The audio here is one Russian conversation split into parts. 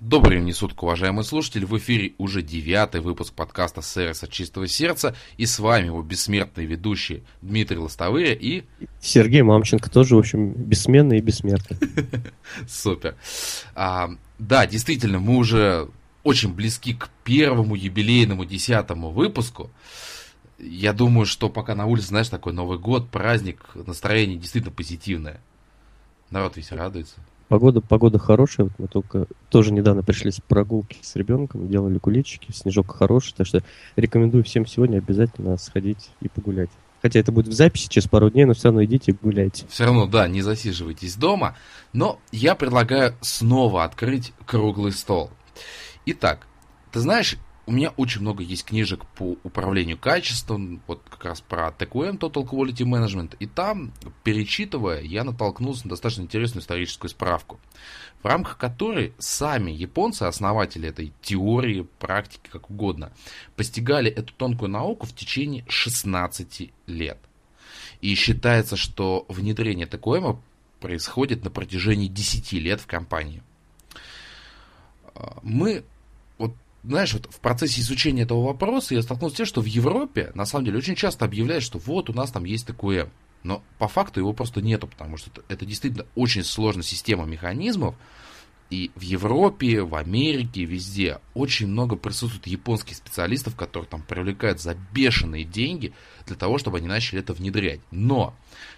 Добрый день, суток, уважаемые слушатели. В эфире уже девятый выпуск подкаста «Сервис от чистого сердца». И с вами его бессмертные ведущие Дмитрий Лостовые и... Сергей Мамченко, тоже, в общем, бессменный и бессмертный. Супер. А, да, действительно, мы уже очень близки к первому юбилейному десятому выпуску. Я думаю, что пока на улице, знаешь, такой Новый год, праздник, настроение действительно позитивное. Народ весь радуется. Погода, погода хорошая, вот мы только тоже недавно пришли с прогулки с ребенком, делали куличики, снежок хороший, так что рекомендую всем сегодня обязательно сходить и погулять. Хотя это будет в записи через пару дней, но все равно идите гуляйте. Все равно, да, не засиживайтесь дома. Но я предлагаю снова открыть круглый стол. Итак, ты знаешь, у меня очень много есть книжек по управлению качеством, вот как раз про TQM, Total Quality Management, и там, перечитывая, я натолкнулся на достаточно интересную историческую справку, в рамках которой сами японцы, основатели этой теории, практики, как угодно, постигали эту тонкую науку в течение 16 лет. И считается, что внедрение TQM происходит на протяжении 10 лет в компании. Мы знаешь, вот в процессе изучения этого вопроса я столкнулся с тем, что в Европе, на самом деле, очень часто объявляют, что вот у нас там есть ТКМ. Но по факту его просто нету, потому что это, это действительно очень сложная система механизмов. И в Европе, в Америке, везде очень много присутствует японских специалистов, которые там привлекают за бешеные деньги для того, чтобы они начали это внедрять. Но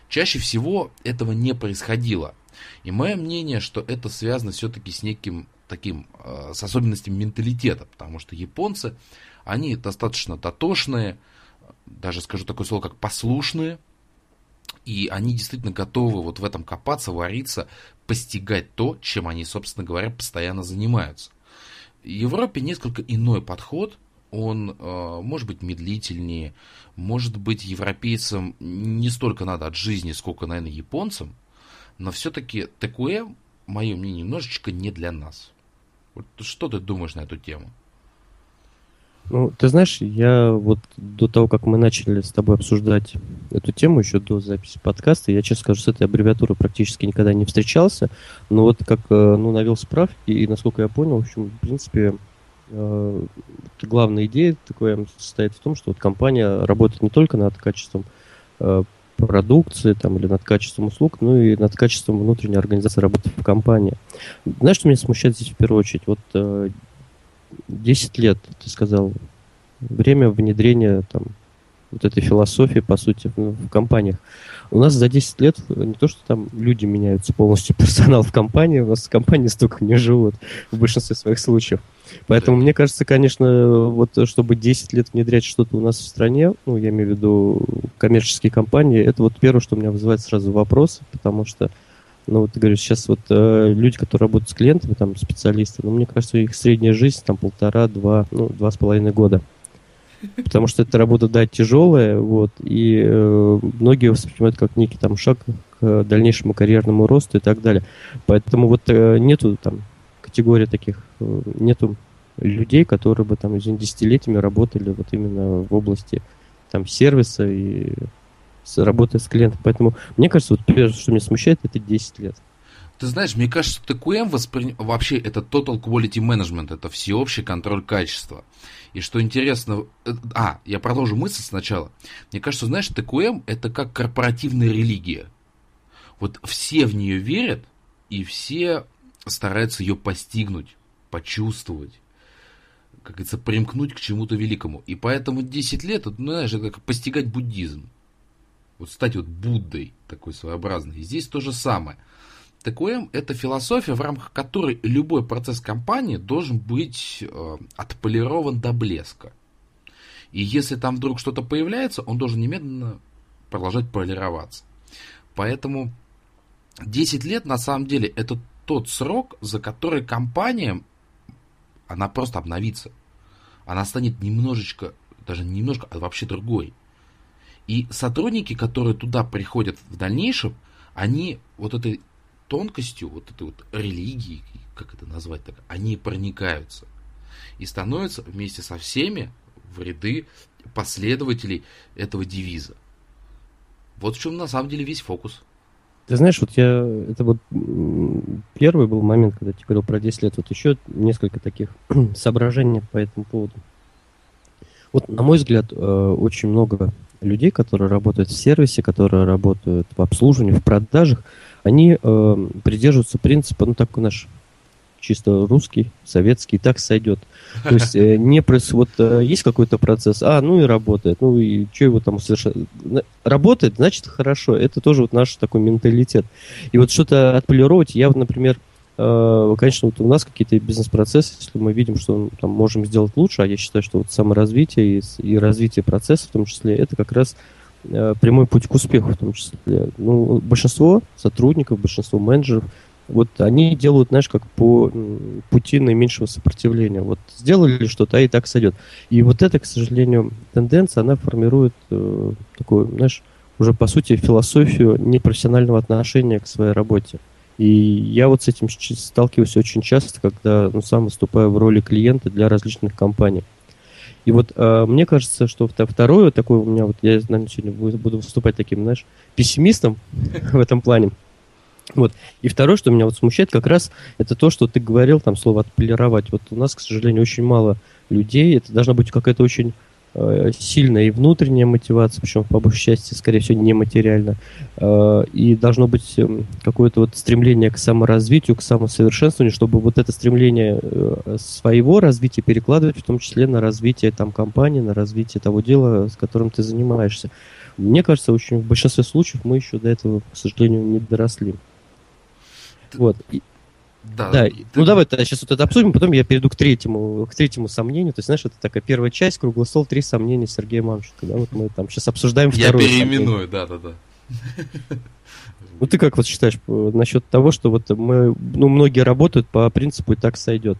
чаще всего этого не происходило. И мое мнение, что это связано все-таки с неким таким, э, с особенностями менталитета, потому что японцы, они достаточно дотошные, даже скажу такое слово, как послушные, и они действительно готовы вот в этом копаться, вариться, постигать то, чем они, собственно говоря, постоянно занимаются. В Европе несколько иной подход, он э, может быть медлительнее, может быть европейцам не столько надо от жизни, сколько, наверное, японцам, но все-таки ТКУЭ, мое мнение, немножечко не для нас. Что ты думаешь на эту тему? Ну, ты знаешь, я вот до того, как мы начали с тобой обсуждать эту тему, еще до записи подкаста, я, честно скажу, с этой аббревиатурой практически никогда не встречался, но вот как, э, ну, навел справки, и, насколько я понял, в общем, в принципе, э, главная идея такая состоит в том, что вот компания работает не только над качеством э, продукции там, или над качеством услуг, ну и над качеством внутренней организации работы в компании. Знаешь, что меня смущает здесь в первую очередь? Вот э, 10 лет, ты сказал, время внедрения там, вот этой философии, по сути, в, в компаниях. У нас за 10 лет не то, что там люди меняются полностью, персонал в компании, у нас компании столько не живут в большинстве своих случаев. Поэтому мне кажется, конечно, вот чтобы 10 лет внедрять что-то у нас в стране, ну, я имею в виду коммерческие компании, это вот первое, что у меня вызывает сразу вопрос, потому что, ну, вот ты говоришь, сейчас вот э, люди, которые работают с клиентами, там, специалисты, ну, мне кажется, их средняя жизнь там полтора-два, ну, два с половиной года. Потому что эта работа, да, тяжелая, вот, и э, многие воспринимают как некий там шаг к дальнейшему карьерному росту и так далее. Поэтому вот э, нету там категории таких, э, нету людей, которые бы там, извините, десятилетиями работали вот именно в области там сервиса и работы с клиентом. Поэтому мне кажется, вот первое, что меня смущает, это 10 лет. Ты знаешь, мне кажется, TQM воспри... вообще это Total Quality Management, это всеобщий контроль качества. И что интересно, э, а, я продолжу мысль сначала. Мне кажется, знаешь, TQM это как корпоративная религия. Вот все в нее верят, и все стараются ее постигнуть, почувствовать, как говорится, примкнуть к чему-то великому. И поэтому 10 лет, ну, знаешь, это как постигать буддизм. Вот стать вот Буддой такой своеобразной. И здесь то же самое. ТКМ – это философия, в рамках которой любой процесс компании должен быть э, отполирован до блеска. И если там вдруг что-то появляется, он должен немедленно продолжать полироваться. Поэтому 10 лет на самом деле это тот срок, за который компания, она просто обновится. Она станет немножечко, даже немножко, а вообще другой. И сотрудники, которые туда приходят в дальнейшем, они вот этой тонкостью, вот этой вот религии, как это назвать так, они проникаются. И становятся вместе со всеми в ряды последователей этого девиза. Вот в чем на самом деле весь фокус. Ты знаешь, вот я... Это вот первый был момент, когда я говорил про 10 лет. Вот еще несколько таких соображений по этому поводу. Вот, на мой взгляд, э, очень много людей, которые работают в сервисе, которые работают в обслуживании, в продажах, они э, придерживаются принципа, ну, такой наш чисто русский, советский, так сойдет. То есть э, не вот э, есть какой-то процесс, а, ну и работает, ну и что его там совершенно... Работает, значит хорошо, это тоже вот наш такой менталитет. И вот что-то отполировать, я вот, например, э, конечно, вот у нас какие-то бизнес-процессы, если мы видим, что там можем сделать лучше, а я считаю, что вот саморазвитие и, и развитие процесса в том числе, это как раз прямой путь к успеху в том числе. Ну, большинство сотрудников, большинство менеджеров – вот они делают, знаешь, как по пути наименьшего сопротивления. Вот сделали что-то, а и так сойдет. И вот это, к сожалению, тенденция, она формирует э, такую, знаешь, уже по сути философию непрофессионального отношения к своей работе. И я вот с этим сталкиваюсь очень часто, когда ну, сам выступаю в роли клиента для различных компаний. И вот э, мне кажется, что второе такое у меня, вот я, наверное, сегодня буду выступать таким, знаешь, пессимистом в этом плане. Вот. И второе, что меня вот смущает, как раз это то, что ты говорил, там слово отполировать. Вот у нас, к сожалению, очень мало людей. Это должна быть какая-то очень сильная и внутренняя мотивация, причем по большей части, скорее всего, нематериально. Э, и должно быть э, какое-то вот стремление к саморазвитию, к самосовершенствованию, чтобы вот это стремление э, своего развития перекладывать, в том числе на развитие там компании, на развитие того дела, с которым ты занимаешься. Мне кажется, очень в большинстве случаев мы еще до этого, к сожалению, не доросли. Вот. Да. да. Ты... Ну давай тогда сейчас вот это обсудим, потом я перейду к третьему, к третьему сомнению. То есть, знаешь, это такая первая часть, круглый стол, три сомнения Сергея Мамченко. Да, вот мы там сейчас обсуждаем я второе. Я переименую, да, да, да. Ну ты как вот считаешь насчет того, что вот мы, ну многие работают по принципу и так сойдет?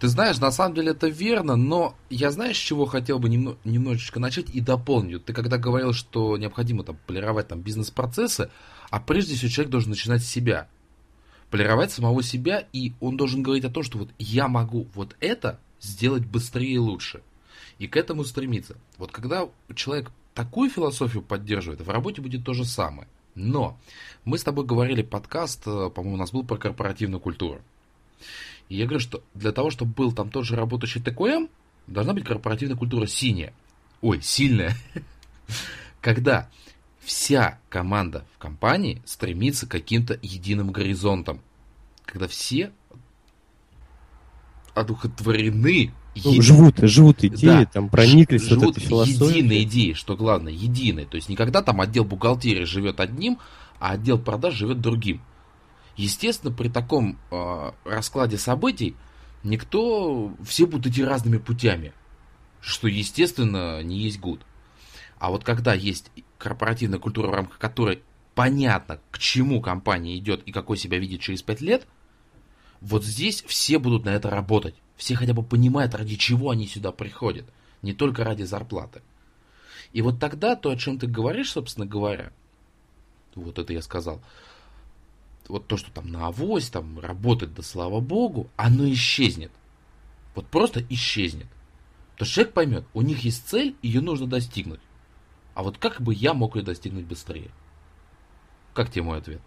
Ты знаешь, на самом деле это верно, но я знаешь, с чего хотел бы немно, немножечко начать и дополнить. Ты когда говорил, что необходимо там полировать там бизнес-процессы, а прежде всего человек должен начинать с себя полировать самого себя, и он должен говорить о том, что вот я могу вот это сделать быстрее и лучше. И к этому стремиться. Вот когда человек такую философию поддерживает, в работе будет то же самое. Но мы с тобой говорили подкаст, э, по-моему, у нас был про корпоративную культуру. И я говорю, что для того, чтобы был там тот же работающий ТКМ, должна быть корпоративная культура синяя. Ой, сильная. Когда вся команда в компании стремится к каким-то единым горизонтам. Когда все одухотворены. Ну. Живут, живут идеи, да, там прониклись живут вот этой философией. единой идеи, что главное, единой. То есть никогда там отдел бухгалтерии живет одним, а отдел продаж живет другим. Естественно, при таком э, раскладе событий никто, все будут идти разными путями, что, естественно, не есть гуд. А вот когда есть корпоративная культура, в рамках которой понятно, к чему компания идет и какой себя видит через 5 лет, вот здесь все будут на это работать. Все хотя бы понимают, ради чего они сюда приходят. Не только ради зарплаты. И вот тогда то, о чем ты говоришь, собственно говоря, вот это я сказал, вот то, что там на авось, там работает, да слава богу, оно исчезнет. Вот просто исчезнет. То человек поймет, у них есть цель, ее нужно достигнуть. А вот как бы я мог ее достигнуть быстрее? Как тебе мой ответ?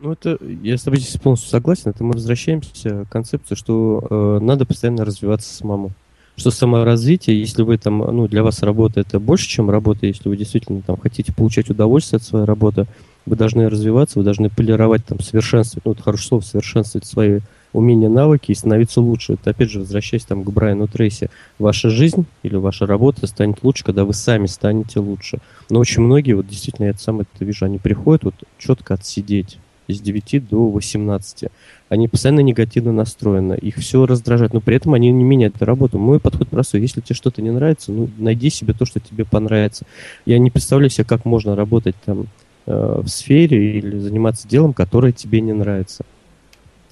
Ну, это я с тобой здесь полностью согласен. Это мы возвращаемся к концепции, что э, надо постоянно развиваться самому. Что саморазвитие, если вы там, ну, для вас работа это больше, чем работа, если вы действительно там хотите получать удовольствие от своей работы, вы должны развиваться, вы должны полировать, там, совершенствовать, ну, это хорошее слово, совершенствовать свои умения, навыки и становиться лучше. Это опять же, возвращаясь там к Брайану Трейси, ваша жизнь или ваша работа станет лучше, когда вы сами станете лучше. Но очень многие, вот действительно, я сам это вижу, они приходят вот четко отсидеть с 9 до 18. Они постоянно негативно настроены, их все раздражает, но при этом они не меняют работу. Мой подход простой. Если тебе что-то не нравится, ну, найди себе то, что тебе понравится. Я не представляю себе, как можно работать там э, в сфере или заниматься делом, которое тебе не нравится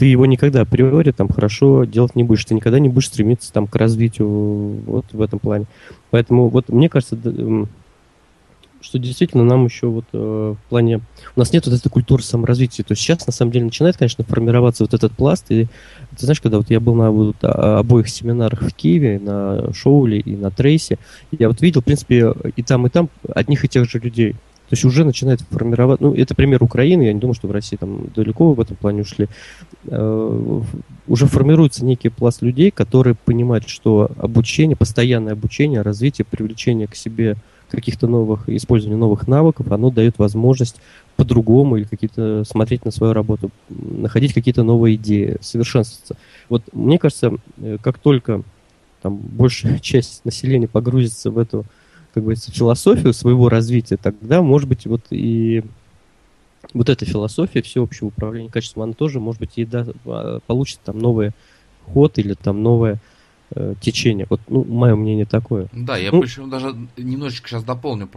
ты его никогда априори там хорошо делать не будешь. Ты никогда не будешь стремиться там к развитию вот в этом плане. Поэтому вот мне кажется, что действительно нам еще вот э, в плане... У нас нет вот этой культуры саморазвития. То есть сейчас, на самом деле, начинает, конечно, формироваться вот этот пласт. И ты знаешь, когда вот я был на вот, обоих семинарах в Киеве, на Шоуле и на Трейсе, я вот видел, в принципе, и там, и там одних и тех же людей. То есть уже начинает формировать, ну, это пример Украины, я не думаю, что в России там далеко в этом плане ушли. Э, уже формируется некий пласт людей, которые понимают, что обучение, постоянное обучение, развитие, привлечение к себе каких-то новых, использование новых навыков, оно дает возможность по-другому или какие-то смотреть на свою работу, находить какие-то новые идеи, совершенствоваться. Вот мне кажется, э, как только там большая часть населения погрузится в эту, как бы, философию своего развития, тогда, может быть, вот и вот эта философия всеобщего управления качеством, она тоже, может быть, и да, а, получит там новый ход или там новое э, течение. Вот, ну, мое мнение такое. Да, я ну, причем даже немножечко сейчас дополню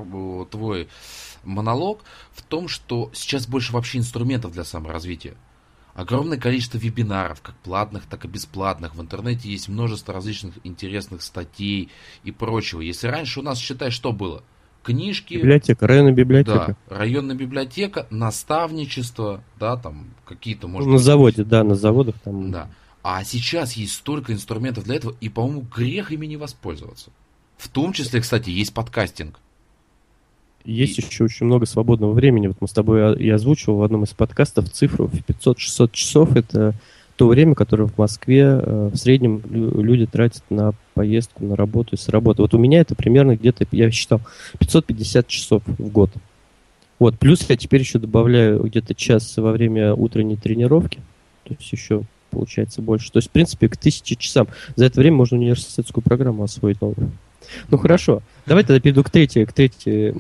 твой монолог в том, что сейчас больше вообще инструментов для саморазвития. Огромное количество вебинаров, как платных, так и бесплатных. В интернете есть множество различных интересных статей и прочего. Если раньше у нас, считай, что было? Книжки. Библиотека, районная библиотека. Да, районная библиотека, наставничество, да, там какие-то, может На быть, заводе, да, на заводах там. Да. А сейчас есть столько инструментов для этого, и, по-моему, грех ими не воспользоваться. В том числе, кстати, есть подкастинг. Есть и... еще очень много свободного времени. Вот мы с тобой я озвучивал в одном из подкастов цифру в 500-600 часов. Это то время, которое в Москве э, в среднем люди тратят на поездку, на работу и с работы. Вот у меня это примерно где-то, я считал, 550 часов в год. Вот, плюс я теперь еще добавляю где-то час во время утренней тренировки. То есть еще получается больше. То есть, в принципе, к тысяче часам. За это время можно университетскую программу освоить новую. Ну хорошо, давай тогда перейду к третьей, к третьей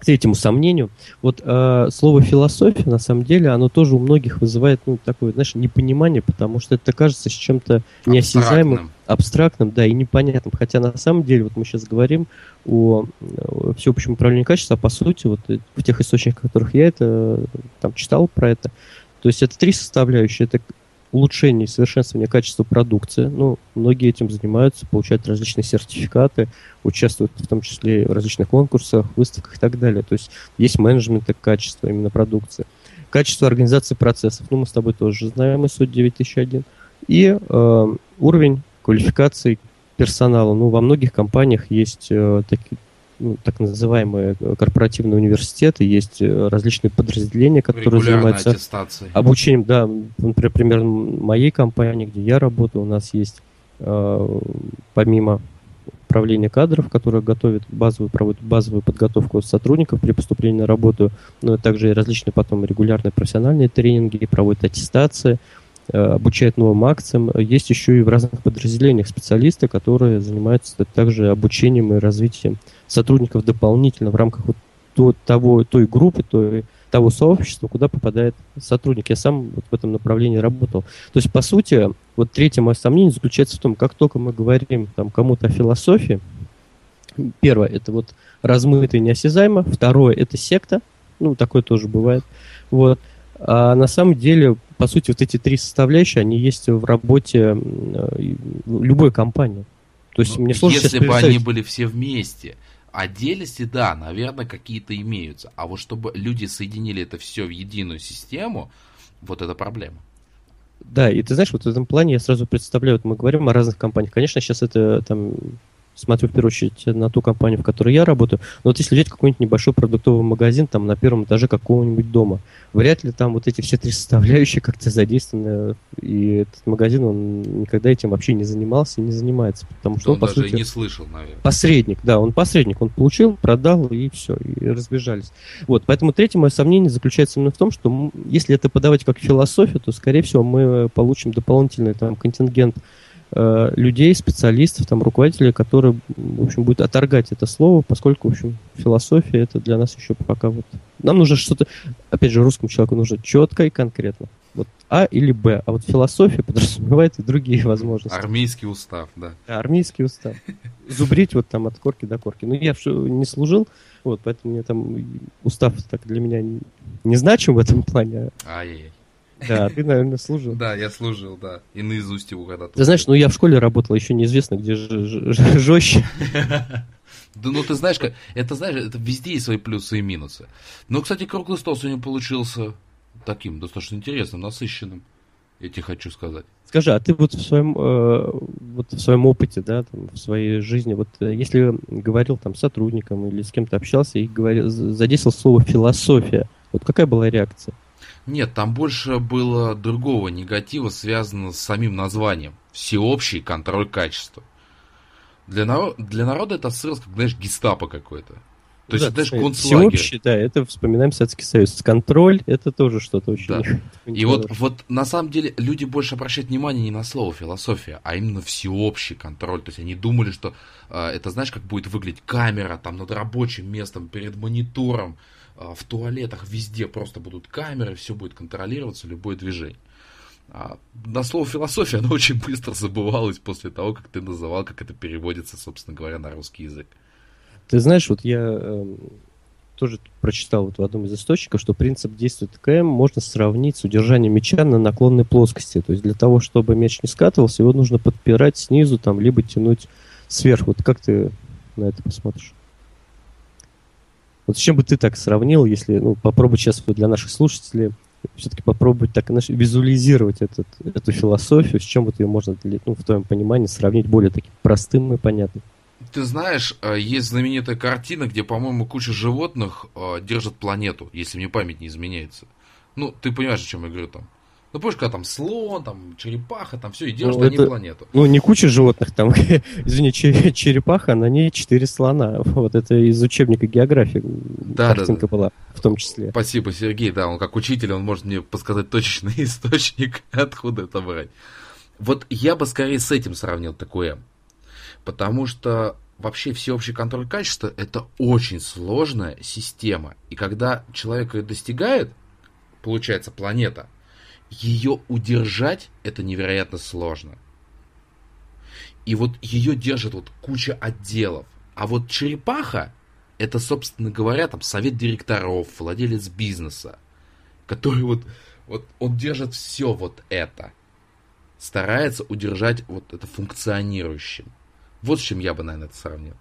к третьему сомнению. Вот э, слово философия, на самом деле, оно тоже у многих вызывает, ну, такое, знаешь, непонимание, потому что это кажется с чем-то неосязаемым, абстрактным, да, и непонятным. Хотя на самом деле, вот мы сейчас говорим о, о всеобщем управлении качеством, а по сути, вот э, в тех источниках, в которых я это там читал про это, то есть это три составляющие. Это улучшение и совершенствование качества продукции. Ну, многие этим занимаются, получают различные сертификаты, участвуют в том числе в различных конкурсах, выставках и так далее. То есть есть менеджмент качества именно продукции. Качество организации процессов, ну, мы с тобой тоже знаем ISO 9001. И э, уровень квалификации персонала. Ну, во многих компаниях есть э, такие ну, так называемые э, корпоративные университеты, есть э, различные подразделения, которые занимаются аттестацией. обучением. Да, например, пример моей компании, где я работаю, у нас есть э, помимо управления кадров, которое готовит базовую, проводит базовую подготовку сотрудников при поступлении на работу, но также и различные потом регулярные профессиональные тренинги, проводит аттестации, обучает новым акциям. Есть еще и в разных подразделениях специалисты, которые занимаются также обучением и развитием сотрудников дополнительно в рамках вот то, того, той группы, той, того сообщества, куда попадает сотрудник. Я сам вот в этом направлении работал. То есть, по сути, вот третье мое сомнение заключается в том, как только мы говорим там кому-то о философии, первое, это вот размыто и неосязаемо, второе, это секта, ну, такое тоже бывает, вот, а на самом деле по сути, вот эти три составляющие, они есть в работе э, любой компании. То есть ну, мне сложно Если бы они были все вместе, отдельности, да, наверное, какие-то имеются. А вот чтобы люди соединили это все в единую систему, вот это проблема. Да, и ты знаешь, вот в этом плане я сразу представляю, вот мы говорим о разных компаниях. Конечно, сейчас это там смотрю в первую очередь на ту компанию, в которой я работаю. Но вот если взять какой-нибудь небольшой продуктовый магазин там на первом этаже какого-нибудь дома, вряд ли там вот эти все три составляющие как-то задействованы. И этот магазин, он никогда этим вообще не занимался и не занимается. Потому что он, он по даже сути, не слышал, наверное. Посредник, да, он посредник. Он получил, продал и все, и разбежались. Вот, поэтому третье мое сомнение заключается именно в том, что если это подавать как философию, то, скорее всего, мы получим дополнительный там контингент Э, людей, специалистов, там, руководителей, которые, в общем, будут оторгать это слово, поскольку, в общем, философия это для нас еще пока вот... Нам нужно что-то, опять же, русскому человеку нужно четко и конкретно. Вот А или Б. А вот философия подразумевает и другие возможности. Армейский устав, да. да армейский устав. Зубрить вот там от корки до корки. Ну, я не служил, вот, поэтому мне там устав так для меня не значим в этом плане. Ай-яй-яй. Да, ты, наверное, служил. Да, я служил, да. И наизусть его когда-то. Ты знаешь, ну я в школе работал, еще неизвестно, где жестче. Да, ну ты знаешь, как, это знаешь, это везде есть свои плюсы и минусы. Но, кстати, круглый стол сегодня получился таким достаточно интересным, насыщенным. я тебе хочу сказать. Скажи, а ты вот в своем, э, вот в своем опыте, да, там, в своей жизни, вот э, если говорил там с сотрудником или с кем-то общался и говорил, задействовал слово философия, вот какая была реакция? Нет, там больше было другого негатива, связанного с самим названием. Всеобщий контроль качества. Для, народ, для народа это ассоциировалось, как, знаешь, гестапо какое-то. То да, есть, знаешь, концлагерь. Всеобщий, да, это вспоминаем Советский Союз. Контроль, это тоже что-то очень... Да. И вот, вот на самом деле люди больше обращают внимание не на слово философия, а именно всеобщий контроль. То есть они думали, что э, это, знаешь, как будет выглядеть камера там над рабочим местом, перед монитором, в туалетах, везде просто будут камеры, все будет контролироваться, любое движение. А на слово философия оно очень быстро забывалось после того, как ты называл, как это переводится, собственно говоря, на русский язык. Ты знаешь, вот я э, тоже прочитал вот в одном из источников, что принцип действия ТКМ можно сравнить с удержанием мяча на наклонной плоскости. То есть для того, чтобы мяч не скатывался, его нужно подпирать снизу, там, либо тянуть сверху. Вот как ты на это посмотришь? Вот с чем бы ты так сравнил, если, ну, попробуй сейчас для наших слушателей все-таки попробовать так знаешь, визуализировать этот, эту философию, с чем вот ее можно, ну, в твоем понимании, сравнить более таким простым и понятным. Ты знаешь, э, есть знаменитая картина, где, по-моему, куча животных э, держат планету, если мне память не изменяется. Ну, ты понимаешь, о чем я говорю там. Ну, помнишь, когда там слон, там черепаха, там все, и ну, они это, планету. Ну, не куча животных, там, извини, черепаха, на ней четыре слона. Вот это из учебника географии да, картинка да, да. была в том числе. Спасибо, Сергей, да, он как учитель, он может мне подсказать точечный источник, откуда это брать. Вот я бы скорее с этим сравнил такое. Потому что вообще всеобщий контроль качества это очень сложная система. И когда человек ее достигает, получается планета – ее удержать это невероятно сложно. И вот ее держит вот куча отделов. А вот черепаха, это, собственно говоря, там совет директоров, владелец бизнеса, который вот, вот он держит все вот это. Старается удержать вот это функционирующим. Вот с чем я бы, наверное, это сравнил.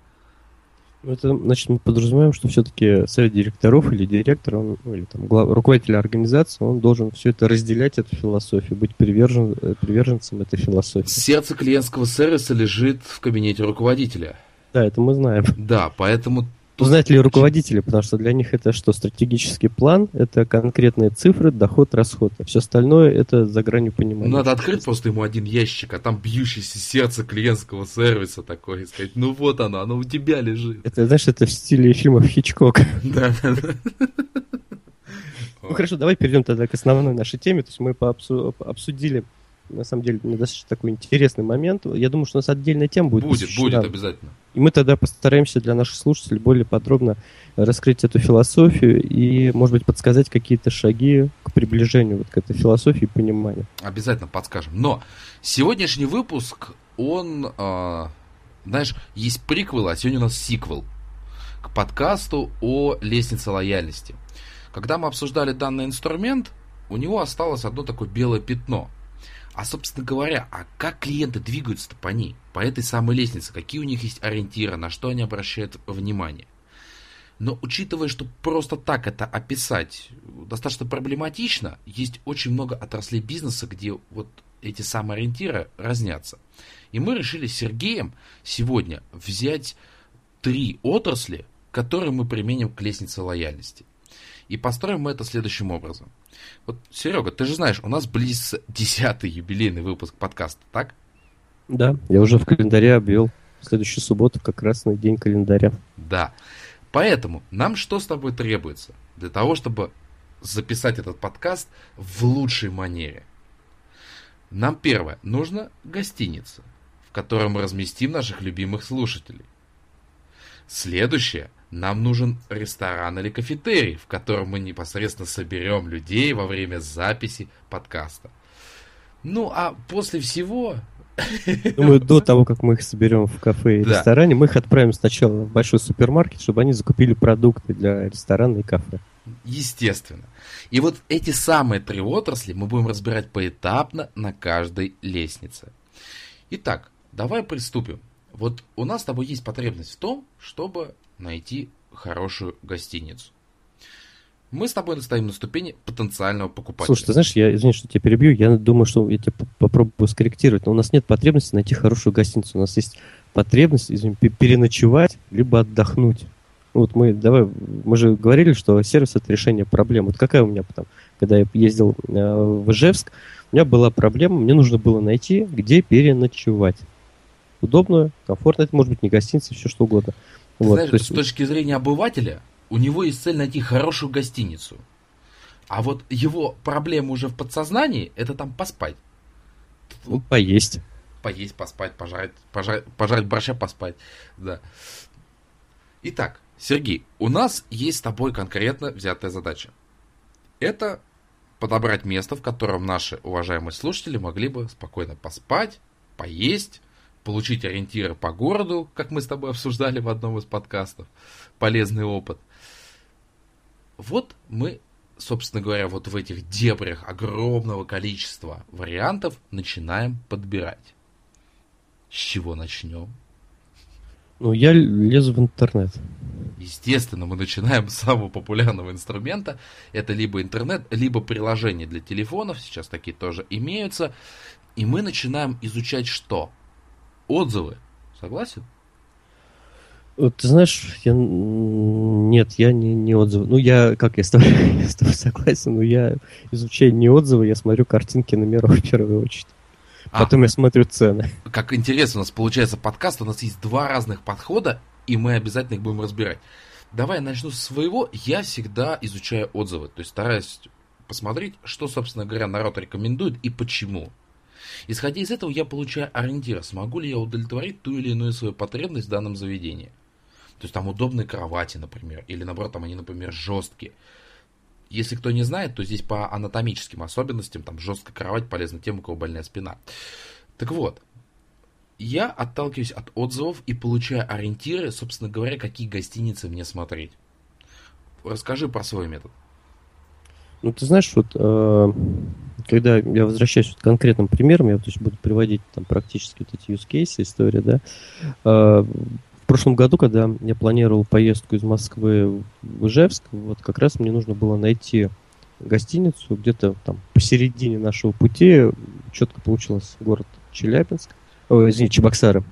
Это, значит, мы подразумеваем, что все-таки совет директоров или директор, он, ну, или там глав, руководитель организации, он должен все это разделять, эту философию, быть привержен, э, приверженцем этой философии. Сердце клиентского сервиса лежит в кабинете руководителя. Да, это мы знаем. Да, поэтому Узнать ли руководители, потому что для них это что, стратегический план, это конкретные цифры, доход, расход. А все остальное это за гранью понимания. Надо открыть просто ему один ящик, а там бьющееся сердце клиентского сервиса такое, и сказать, ну вот оно, оно у тебя лежит. Это, знаешь, это в стиле фильмов Хичкок. Да, да, да. Ну хорошо, давай перейдем тогда к основной нашей теме. То есть мы обсудили на самом деле, достаточно такой интересный момент. Я думаю, что у нас отдельная тема будет. Будет, будет обязательно. И мы тогда постараемся для наших слушателей более подробно раскрыть эту философию и, может быть, подсказать какие-то шаги к приближению вот к этой философии и пониманию. Обязательно подскажем. Но сегодняшний выпуск, он, э, знаешь, есть приквел, а сегодня у нас сиквел к подкасту о лестнице лояльности. Когда мы обсуждали данный инструмент, у него осталось одно такое белое пятно – а, собственно говоря, а как клиенты двигаются по ней, по этой самой лестнице, какие у них есть ориентиры, на что они обращают внимание. Но учитывая, что просто так это описать достаточно проблематично, есть очень много отраслей бизнеса, где вот эти самые ориентиры разнятся. И мы решили с Сергеем сегодня взять три отрасли, которые мы применим к лестнице лояльности. И построим мы это следующим образом. Вот, Серега, ты же знаешь, у нас близится десятый юбилейный выпуск подкаста, так? Да, я уже в календаре обвел. Следующую субботу как раз на день календаря. Да. Поэтому нам что с тобой требуется для того, чтобы записать этот подкаст в лучшей манере? Нам первое, нужно гостиница, в которой мы разместим наших любимых слушателей. Следующее, нам нужен ресторан или кафетерий, в котором мы непосредственно соберем людей во время записи подкаста. Ну, а после всего... Думаю, до того, как мы их соберем в кафе и да. ресторане, мы их отправим сначала в большой супермаркет, чтобы они закупили продукты для ресторана и кафе. Естественно. И вот эти самые три отрасли мы будем разбирать поэтапно на каждой лестнице. Итак, давай приступим. Вот у нас с тобой есть потребность в том, чтобы найти хорошую гостиницу. Мы с тобой стоим на ступени потенциального покупателя. Слушай, ты знаешь, я, извини, что тебя перебью, я думаю, что я тебя попробую скорректировать, но у нас нет потребности найти хорошую гостиницу. У нас есть потребность, извини, переночевать, либо отдохнуть. Вот мы, давай, мы же говорили, что сервис это решение проблем. Вот какая у меня потом, когда я ездил э, в Ижевск, у меня была проблема, мне нужно было найти, где переночевать. Удобную, комфортно, это может быть не гостиница, все что угодно. Ты вот, знаешь, есть... с точки зрения обывателя, у него есть цель найти хорошую гостиницу. А вот его проблема уже в подсознании, это там поспать. Ну, поесть. Поесть, поспать, пожарить, пожарить, пожарить борща, поспать. Да. Итак, Сергей, у нас есть с тобой конкретно взятая задача. Это подобрать место, в котором наши уважаемые слушатели могли бы спокойно поспать, поесть, получить ориентиры по городу, как мы с тобой обсуждали в одном из подкастов, полезный опыт. Вот мы, собственно говоря, вот в этих дебрях огромного количества вариантов начинаем подбирать. С чего начнем? Ну, я лезу в интернет. Естественно, мы начинаем с самого популярного инструмента. Это либо интернет, либо приложение для телефонов. Сейчас такие тоже имеются. И мы начинаем изучать что? Отзывы. Согласен? Ты знаешь, я... нет, я не, не отзывы. Ну, я, как я с, тобой, я с тобой согласен, но я изучаю не отзывы, я смотрю картинки номеров в первую очередь. А, Потом я смотрю цены. Как интересно, у нас получается подкаст, у нас есть два разных подхода, и мы обязательно их будем разбирать. Давай я начну с своего. Я всегда изучаю отзывы, то есть стараюсь посмотреть, что, собственно говоря, народ рекомендует и почему. Исходя из этого, я получаю ориентир, смогу ли я удовлетворить ту или иную свою потребность в данном заведении. То есть там удобные кровати, например, или наоборот, там они, например, жесткие. Если кто не знает, то здесь по анатомическим особенностям там жесткая кровать полезна тем, у кого больная спина. Так вот, я отталкиваюсь от отзывов и получаю ориентиры, собственно говоря, какие гостиницы мне смотреть. Расскажи про свой метод. Ну, ты знаешь, вот э, когда я возвращаюсь к конкретным примерам, я то есть, буду приводить там практически вот эти use cases, история, да, э, прошлом году, когда я планировал поездку из Москвы в Ижевск, вот как раз мне нужно было найти гостиницу где-то там посередине нашего пути. Четко получилось город Челябинск. Ой, извините, Чебоксары.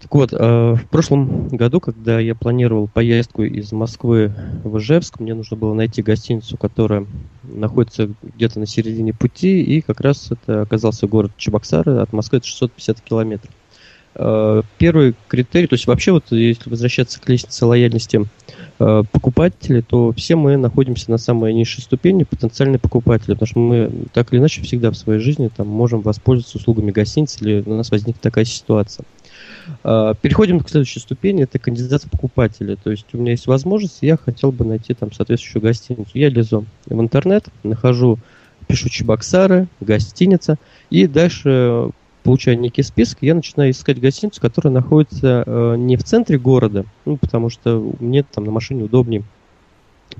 Так вот, э, в прошлом году, когда я планировал поездку из Москвы в Ижевск, мне нужно было найти гостиницу, которая находится где-то на середине пути, и как раз это оказался город Чебоксары, от Москвы это 650 километров. Э, первый критерий, то есть вообще вот если возвращаться к лестнице лояльности э, покупателей, то все мы находимся на самой низшей ступени потенциальные покупатели, потому что мы так или иначе всегда в своей жизни там, можем воспользоваться услугами гостиницы или у нас возникнет такая ситуация. Э, переходим к следующей ступени, это кандидат в покупатели. То есть у меня есть возможность, я хотел бы найти там соответствующую гостиницу. Я лезу в интернет, нахожу, пишу Чебоксары, гостиница, и дальше получаю некий список, я начинаю искать гостиницу, которая находится э, не в центре города, ну, потому что мне там на машине удобнее,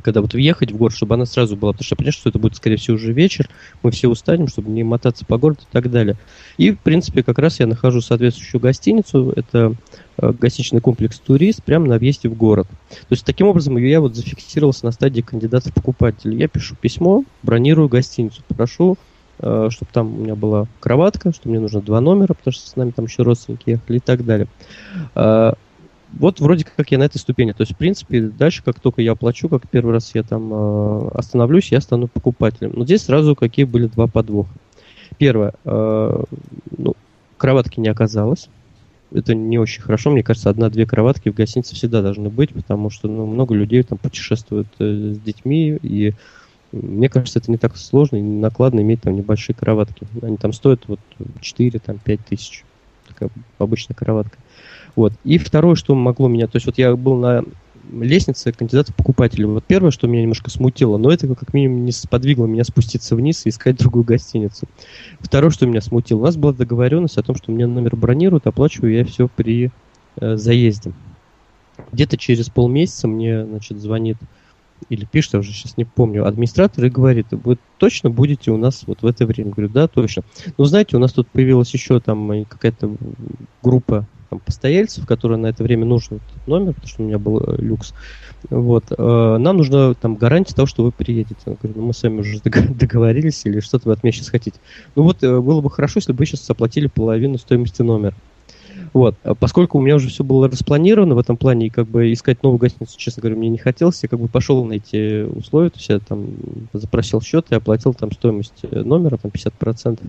когда вот въехать в город, чтобы она сразу была, потому что я понимаю, что это будет, скорее всего, уже вечер, мы все устанем, чтобы не мотаться по городу и так далее. И, в принципе, как раз я нахожу соответствующую гостиницу, это э, гостиничный комплекс «Турист», прямо на въезде в город. То есть, таким образом, я вот зафиксировался на стадии кандидата в покупателя. Я пишу письмо, бронирую гостиницу, прошу Э, чтобы там у меня была кроватка, что мне нужно два номера, потому что с нами там еще родственники ехали и так далее. Э, вот вроде как я на этой ступени. То есть, в принципе, дальше, как только я оплачу, как первый раз я там э, остановлюсь, я стану покупателем. Но здесь сразу какие были два подвоха. Первое, ну, кроватки не оказалось. Это не очень хорошо. Мне кажется, одна-две кроватки в гостинице всегда должны быть, потому что ну, много людей там путешествуют с детьми, и мне кажется, это не так сложно и накладно иметь там небольшие кроватки. Они там стоят вот 4, там 5 тысяч. Такая обычная кроватка. Вот. И второе, что могло меня... То есть вот я был на лестнице кандидата в покупателей. Вот первое, что меня немножко смутило, но это как минимум не сподвигло меня спуститься вниз и искать другую гостиницу. Второе, что меня смутило, у нас была договоренность о том, что мне номер бронируют, оплачиваю я все при э, заезде. Где-то через полмесяца мне, значит, звонит или пишет, я уже сейчас не помню, администратор и говорит, вы точно будете у нас вот в это время? Говорю, да, точно. Но знаете, у нас тут появилась еще там какая-то группа там, постояльцев, которые на это время нужен этот номер, потому что у меня был э, люкс. Вот, э, нам нужно там гарантия того, что вы приедете. Я говорю, ну, мы с вами уже договорились, или что-то вы от меня сейчас хотите. Ну вот, э, было бы хорошо, если бы вы сейчас оплатили половину стоимости номера. Вот. Поскольку у меня уже все было распланировано в этом плане, и как бы искать новую гостиницу, честно говоря, мне не хотелось, я как бы пошел на эти условия, то есть я там запросил счет и оплатил там стоимость номера, там 50%.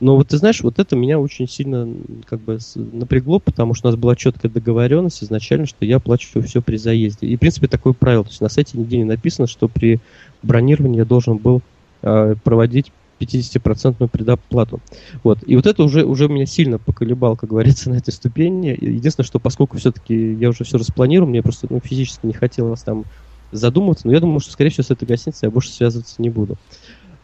Но вот ты знаешь, вот это меня очень сильно как бы напрягло, потому что у нас была четкая договоренность изначально, что я оплачиваю все при заезде. И, в принципе, такое правило. То есть на сайте нигде не написано, что при бронировании я должен был э, проводить 50% предоплату. Вот. И вот это уже, уже меня сильно поколебал, как говорится, на этой ступени. Единственное, что поскольку все-таки я уже все распланировал, мне просто ну, физически не хотелось там задумываться, но я думаю, что, скорее всего, с этой гостиницей я больше связываться не буду.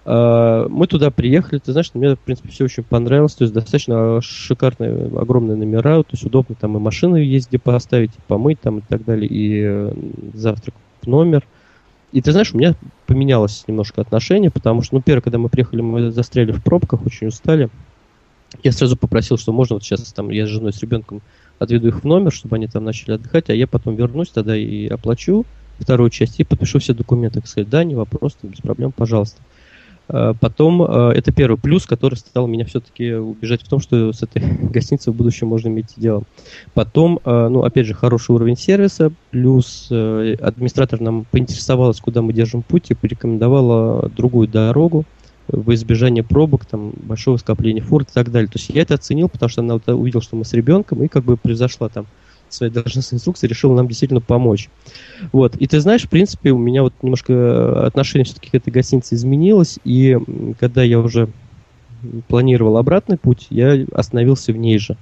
А, мы туда приехали, ты знаешь, мне, в принципе, все очень понравилось, то есть достаточно шикарные, огромные номера, то есть удобно там и машины есть где поставить, и помыть там и так далее, и э, завтрак в номер. И ты знаешь, у меня поменялось немножко отношение, потому что, ну, первое, когда мы приехали, мы застряли в пробках, очень устали. Я сразу попросил, что можно вот сейчас там я с женой, с ребенком отведу их в номер, чтобы они там начали отдыхать, а я потом вернусь тогда и оплачу вторую часть и подпишу все документы. Сказать, да, не вопрос, без проблем, пожалуйста. А, потом, а, это первый плюс, который стал меня все-таки убежать в том, что с этой гостиницей в будущем можно иметь дело. Потом, а, ну, опять же, хороший уровень сервиса, плюс э, администратор нам поинтересовалась, куда мы держим путь, и порекомендовала другую дорогу в избежание пробок, там, большого скопления фур и так далее. То есть я это оценил, потому что она вот увидела, что мы с ребенком, и как бы произошла там своей должностной инструкции решил нам действительно помочь. Вот. И ты знаешь, в принципе, у меня вот немножко отношение все-таки к этой гостинице изменилось, и когда я уже планировал обратный путь, я остановился в ней же.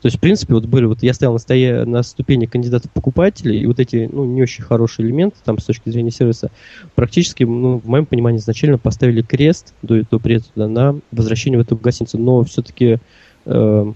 То есть, в принципе, вот были, вот я стоял на, стоя, на ступени кандидатов покупателей, и вот эти, ну, не очень хорошие элементы, там, с точки зрения сервиса, практически, ну, в моем понимании, изначально поставили крест до, до приезда на возвращение в эту гостиницу, но все-таки э,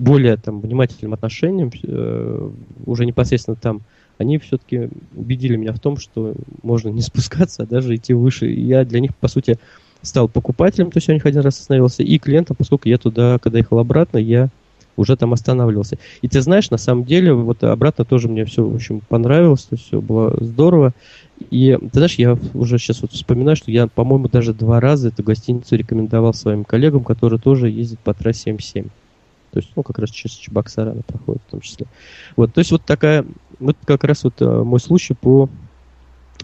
более там внимательным отношением, э, уже непосредственно там, они все-таки убедили меня в том, что можно не спускаться, а даже идти выше. И я для них, по сути, стал покупателем, то есть я у них один раз остановился, и клиентом, поскольку я туда, когда ехал обратно, я уже там останавливался. И ты знаешь, на самом деле, вот обратно тоже мне все, в общем, понравилось, то есть все было здорово. И ты знаешь, я уже сейчас вот вспоминаю, что я, по-моему, даже два раза эту гостиницу рекомендовал своим коллегам, которые тоже ездят по трассе М7. То есть, ну, как раз через Чебоксары она проходит в том числе. Вот, то есть вот такая, вот как раз вот э, мой случай по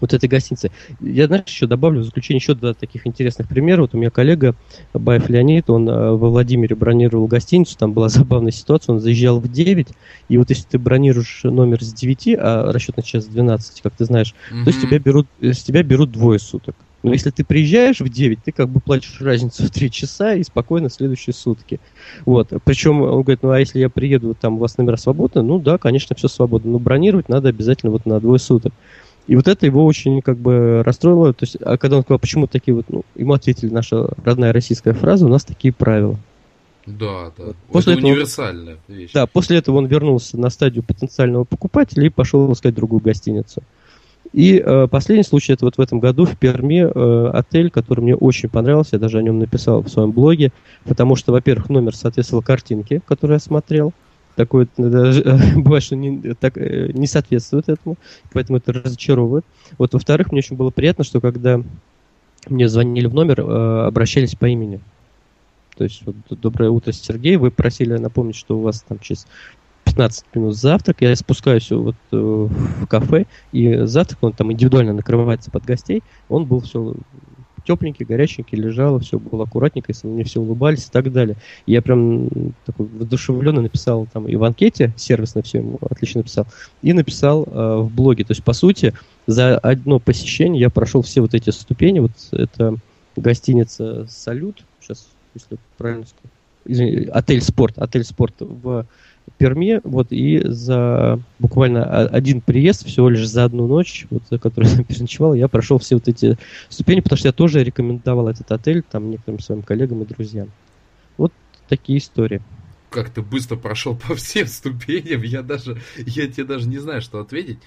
вот этой гостинице. Я, знаешь, еще добавлю в заключение еще два таких интересных примера. Вот у меня коллега Баев Леонид, он э, во Владимире бронировал гостиницу, там была забавная ситуация, он заезжал в 9, и вот если ты бронируешь номер с 9, а расчет на час 12, как ты знаешь, mm-hmm. то с тебя берут, с тебя берут двое суток. Но если ты приезжаешь в 9, ты как бы платишь разницу в 3 часа и спокойно следующие сутки. Вот. Причем он говорит, ну а если я приеду, там у вас номера свободны? Ну да, конечно, все свободно. Но бронировать надо обязательно вот на двое суток. И вот это его очень как бы расстроило. То есть, а когда он сказал, почему такие вот, ну, ему ответили наша родная российская фраза, у нас такие правила. Да, да. После это этого универсальная вещь. Да, после этого он вернулся на стадию потенциального покупателя и пошел искать другую гостиницу. И э, последний случай, это вот в этом году в Перми э, отель, который мне очень понравился, я даже о нем написал в своем блоге, потому что, во-первых, номер соответствовал картинке, которую я смотрел, такое даже, э, бывает, что не, так, э, не соответствует этому, поэтому это разочаровывает. Вот, во-вторых, мне очень было приятно, что когда мне звонили в номер, э, обращались по имени. То есть, вот, доброе утро, Сергей, вы просили напомнить, что у вас там через 15 минут завтрак, я спускаюсь вот э, в кафе, и завтрак, он там индивидуально накрывается под гостей, он был все тепленький, горяченький, лежал, все было аккуратненько, если мне все улыбались и так далее. Я прям такой воодушевленно написал там и в анкете, сервисно все ему отлично написал, и написал э, в блоге. То есть, по сути, за одно посещение я прошел все вот эти ступени. Вот это гостиница «Салют», сейчас, если правильно сказать, извини, отель «Спорт», отель «Спорт» в Перми, вот, и за буквально один приезд, всего лишь за одну ночь, вот, за которую я переночевал, я прошел все вот эти ступени, потому что я тоже рекомендовал этот отель там некоторым своим коллегам и друзьям. Вот такие истории. Как ты быстро прошел по всем ступеням, я даже, я тебе даже не знаю, что ответить.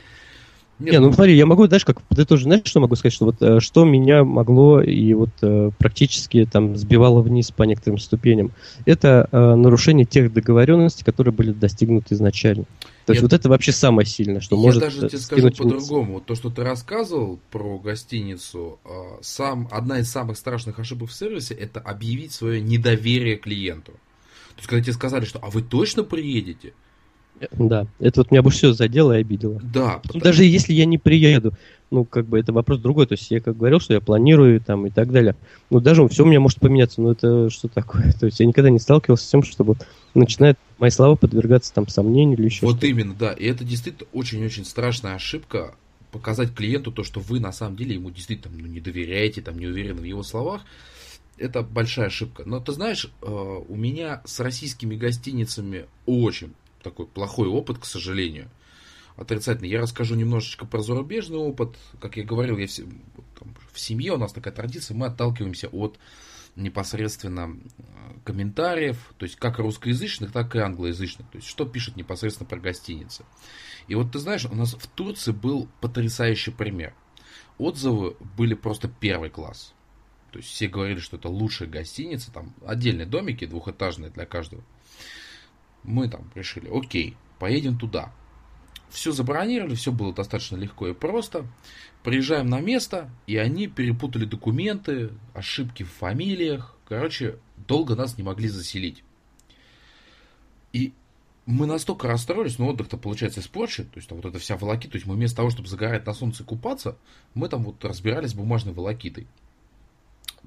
Нет, не, ну, ну смотри, я могу, знаешь, как ты тоже знаешь, что могу сказать, что вот э, что меня могло и вот э, практически там сбивало вниз по некоторым ступеням, это э, нарушение тех договоренностей, которые были достигнуты изначально. То есть я, вот это вообще самое сильное, что я может. Я даже тебе скажу по-другому. То, что ты рассказывал про гостиницу, э, сам одна из самых страшных ошибок в сервисе это объявить свое недоверие клиенту. То есть, когда тебе сказали, что а вы точно приедете? Да, это вот меня бы все задело и обидело. Да. Ну. Даже если я не приеду, ну, как бы это вопрос другой. То есть я как говорил, что я планирую там и так далее. Ну, даже все у меня может поменяться. Но это что такое? То есть я никогда не сталкивался с тем, чтобы начинает мои слова подвергаться там сомнению или еще Вот что-то. именно, да. И это действительно очень-очень страшная ошибка показать клиенту то, что вы на самом деле ему действительно ну, не доверяете, там не уверены в его словах. Это большая ошибка. Но ты знаешь, э, у меня с российскими гостиницами очень такой плохой опыт, к сожалению, отрицательный. Я расскажу немножечко про зарубежный опыт. Как я говорил, я в, там, в семье у нас такая традиция, мы отталкиваемся от непосредственно э, комментариев, то есть как русскоязычных, так и англоязычных, то есть что пишет непосредственно про гостиницы. И вот ты знаешь, у нас в Турции был потрясающий пример. Отзывы были просто первый класс. То есть все говорили, что это лучшая гостиница, там отдельные домики двухэтажные для каждого мы там решили, окей, поедем туда. Все забронировали, все было достаточно легко и просто. Приезжаем на место, и они перепутали документы, ошибки в фамилиях. Короче, долго нас не могли заселить. И мы настолько расстроились, но отдых-то получается испорчен, то есть там вот эта вся волоки, то есть мы вместо того, чтобы загорать на солнце и купаться, мы там вот разбирались с бумажной волокитой.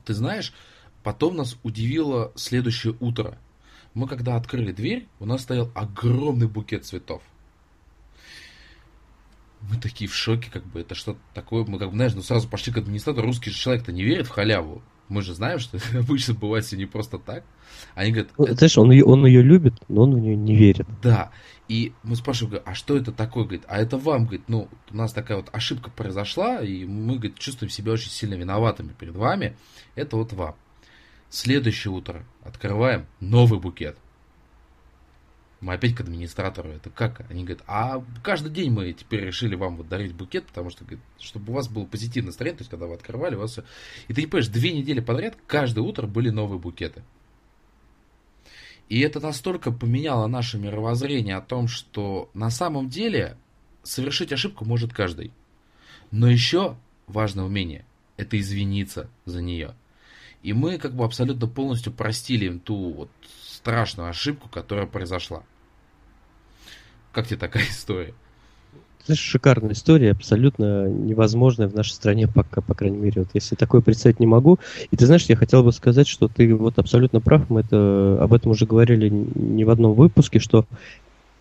Ты знаешь, потом нас удивило следующее утро – мы когда открыли дверь, у нас стоял огромный букет цветов. Мы такие в шоке, как бы, это что-то такое, мы как бы, знаешь, ну сразу пошли к администратору, русский человек-то не верит в халяву. Мы же знаем, что обычно бывает все не просто так. Они говорят... Ну, это... Знаешь, он ее, он ее любит, но он в нее не верит. Да. И мы спрашиваем, говорит, а что это такое? Говорит, а это вам, говорит, ну, у нас такая вот ошибка произошла, и мы, говорит, чувствуем себя очень сильно виноватыми перед вами. Это вот вам. Следующее утро открываем новый букет. Мы опять к администратору. Это как? Они говорят, а каждый день мы теперь решили вам вот дарить букет, потому что, говорит, чтобы у вас было позитивное настроение, то есть, когда вы открывали, у вас все... И ты не понимаешь, две недели подряд каждое утро были новые букеты. И это настолько поменяло наше мировоззрение о том, что на самом деле совершить ошибку может каждый. Но еще важное умение – это извиниться за нее – и мы как бы абсолютно полностью простили им ту вот страшную ошибку, которая произошла. Как тебе такая история? Это шикарная история, абсолютно невозможная в нашей стране пока, по крайней мере. Вот если такое представить не могу. И ты знаешь, я хотел бы сказать, что ты вот абсолютно прав. Мы это, об этом уже говорили не в одном выпуске, что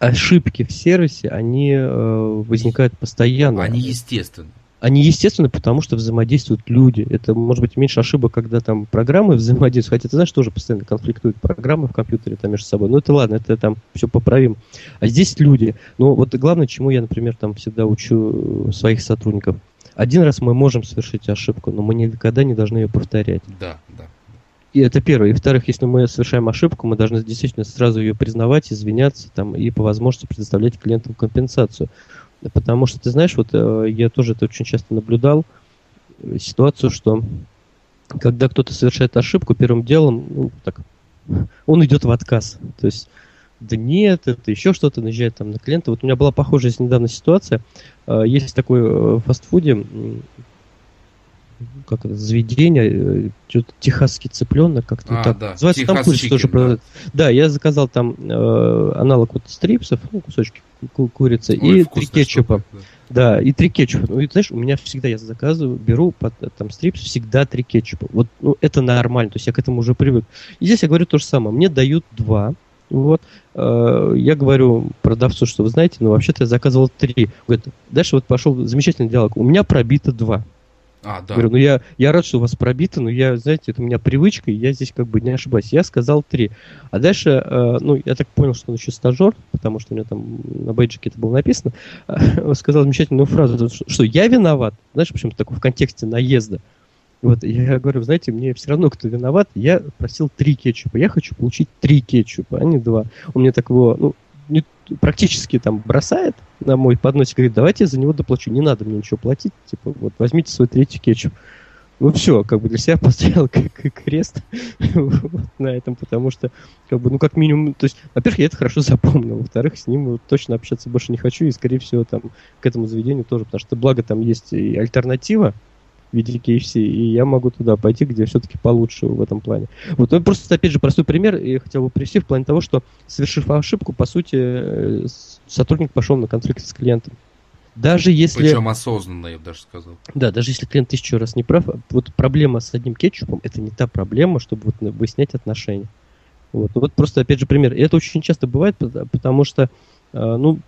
ошибки в сервисе, они э, возникают постоянно. Они естественны они естественно, потому что взаимодействуют люди. Это может быть меньше ошибок, когда там программы взаимодействуют. Хотя ты знаешь, тоже постоянно конфликтуют программы в компьютере там между собой. Ну это ладно, это там все поправим. А здесь люди. Ну вот главное, чему я, например, там всегда учу своих сотрудников. Один раз мы можем совершить ошибку, но мы никогда не должны ее повторять. Да, да. И это первое. И во-вторых, если мы совершаем ошибку, мы должны действительно сразу ее признавать, извиняться там, и по возможности предоставлять клиентам компенсацию. Потому что, ты знаешь, вот э, я тоже это очень часто наблюдал, э, ситуацию, что когда кто-то совершает ошибку, первым делом, ну, так, он идет в отказ. То есть, да нет, это еще что-то, наезжает там на клиента. Вот у меня была похожая недавно ситуация. Э, есть такой в фастфуде, как это, заведение, что-то техасский цыпленок, как-то а, так да. называется. Техас там курица тоже продают. Да. да, я заказал там э, аналог вот стрипсов, ну, кусочки курицы, Ой, и три кетчупа. Штука, да. да, и три кетчупа. Ну, и знаешь, у меня всегда я заказываю, беру под там стрипс всегда три кетчупа. Вот, ну, это нормально, то есть я к этому уже привык. И здесь я говорю то же самое. Мне дают два, вот. Э, я говорю продавцу, что вы знаете, ну вообще-то я заказывал три. Говорит, дальше вот пошел замечательный диалог. У меня пробито два. А, да. Говорю, ну я, я рад, что у вас пробито, но я, знаете, это у меня привычка, и я здесь как бы не ошибаюсь. Я сказал три. А дальше, э, ну, я так понял, что он еще стажер, потому что у него там на бейджике это было написано, он сказал замечательную фразу, что я виноват. Знаешь, почему-то такой в контексте наезда. Вот, я говорю, знаете, мне все равно, кто виноват. Я просил три кетчупа. Я хочу получить три кетчупа, а не два. Он мне такого, ну, не, практически там бросает на мой подносик, говорит, давайте я за него доплачу. Не надо мне ничего платить, типа, вот возьмите свой третий кетчуп. Ну все, как бы для себя поставил как крест на этом, потому что, как бы, ну как минимум, то есть, во-первых, я это хорошо запомнил, во-вторых, с ним точно общаться больше не хочу, и, скорее всего, там, к этому заведению тоже, потому что, благо, там есть и альтернатива, в виде KFC, и я могу туда пойти, где все-таки получше в этом плане. Вот ну, просто, опять же, простой пример, я хотел бы привести в плане того, что, совершив ошибку, по сути, э, сотрудник пошел на конфликт с клиентом. Даже если... Причем осознанно, я бы даже сказал. Да, даже если клиент тысячу раз не прав, вот проблема с одним кетчупом, это не та проблема, чтобы вот выяснять отношения. Вот, вот просто, опять же, пример. И это очень часто бывает, потому что, э, ну,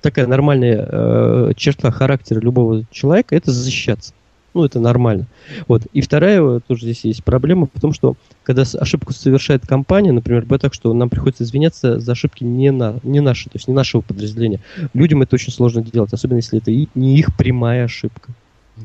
такая нормальная э, черта характера любого человека – это защищаться. Ну, это нормально. Вот. И вторая тоже здесь есть проблема в том, что когда ошибку совершает компания, например, бывает так, что нам приходится извиняться за ошибки не, на, не наши, то есть не нашего подразделения. Людям это очень сложно делать, особенно если это не их прямая ошибка.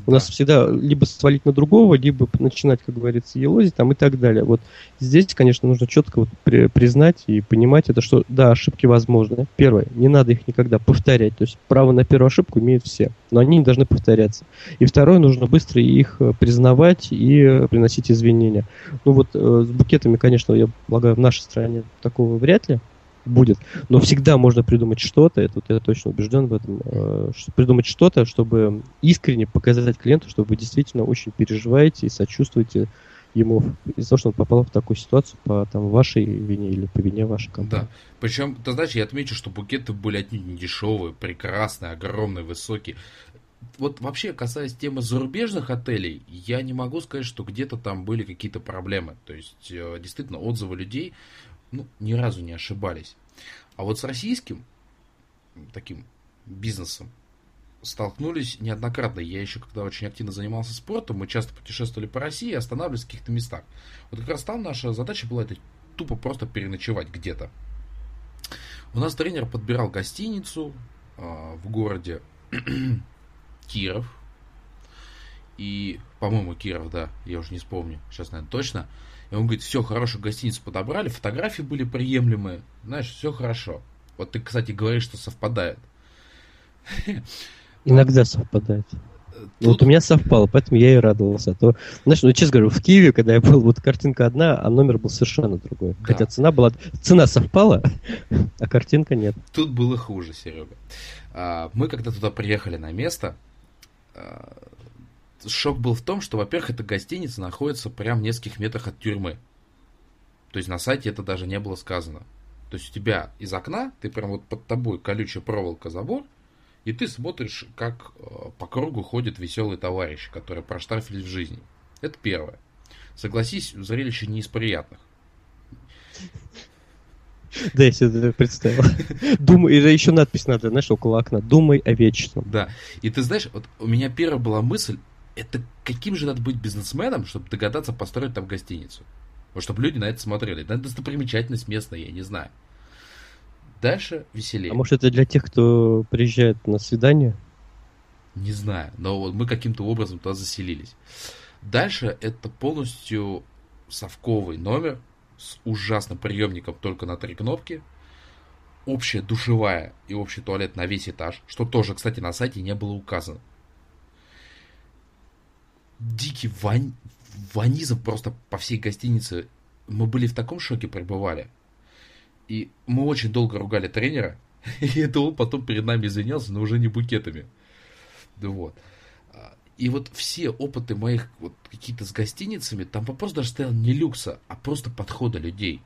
У нас всегда либо свалить на другого, либо начинать, как говорится, елозить там и так далее. Вот здесь, конечно, нужно четко вот при, признать и понимать это, что да, ошибки возможны. Первое, не надо их никогда повторять. То есть право на первую ошибку имеют все, но они не должны повторяться. И второе, нужно быстро их э, признавать и приносить извинения. Ну вот э, с букетами, конечно, я полагаю, в нашей стране такого вряд ли будет. Но всегда можно придумать что-то, это я точно убежден в этом, э, придумать что-то, чтобы искренне показать клиенту, что вы действительно очень переживаете и сочувствуете ему из-за того, что он попал в такую ситуацию по там, вашей вине или по вине вашей компании. Да. Причем, ты знаешь, я отмечу, что букеты были отнюдь не дешевые, прекрасные, огромные, высокие. Вот вообще, касаясь темы зарубежных отелей, я не могу сказать, что где-то там были какие-то проблемы. То есть, э, действительно, отзывы людей ну, ни разу не ошибались. А вот с российским таким бизнесом столкнулись неоднократно. Я еще, когда очень активно занимался спортом, мы часто путешествовали по России и останавливались в каких-то местах. Вот как раз там наша задача была это тупо просто переночевать где-то. У нас тренер подбирал гостиницу э, в городе Киров. И, по-моему, Киров, да, я уже не вспомню, сейчас, наверное, точно. И он говорит, все, хорошую гостиницу подобрали, фотографии были приемлемые, знаешь, все хорошо. Вот ты, кстати, говоришь, что совпадает. Иногда совпадает. Тут... Вот у меня совпало, поэтому я и радовался. А то, знаешь, ну честно говорю, в Киеве, когда я был, вот картинка одна, а номер был совершенно другой. Да. Хотя цена была, цена совпала, а картинка нет. Тут было хуже, Серега. А, мы когда туда приехали на место, а, шок был в том, что, во-первых, эта гостиница находится прямо в нескольких метрах от тюрьмы. То есть на сайте это даже не было сказано. То есть у тебя из окна, ты прям вот под тобой колючая проволока забор, и ты смотришь, как э, по кругу ходят веселые товарищи, которые проштрафились в жизни. Это первое. Согласись, зрелище не из приятных. Да, я себе представил. Думай, еще надпись надо, знаешь, около окна. Думай о вечном. Да. И ты знаешь, вот у меня первая была мысль, это каким же надо быть бизнесменом, чтобы догадаться построить там гостиницу? Вот чтобы люди на это смотрели. Это достопримечательность местная, я не знаю. Дальше веселее. А может это для тех, кто приезжает на свидание? Не знаю, но вот мы каким-то образом туда заселились. Дальше это полностью совковый номер с ужасным приемником только на три кнопки. Общая душевая и общий туалет на весь этаж, что тоже, кстати, на сайте не было указано дикий вань, ванизм просто по всей гостинице. Мы были в таком шоке пребывали. И мы очень долго ругали тренера. И это он потом перед нами извинялся, но уже не букетами. Вот. И вот все опыты моих вот какие-то с гостиницами, там вопрос даже стоял не люкса, а просто подхода людей.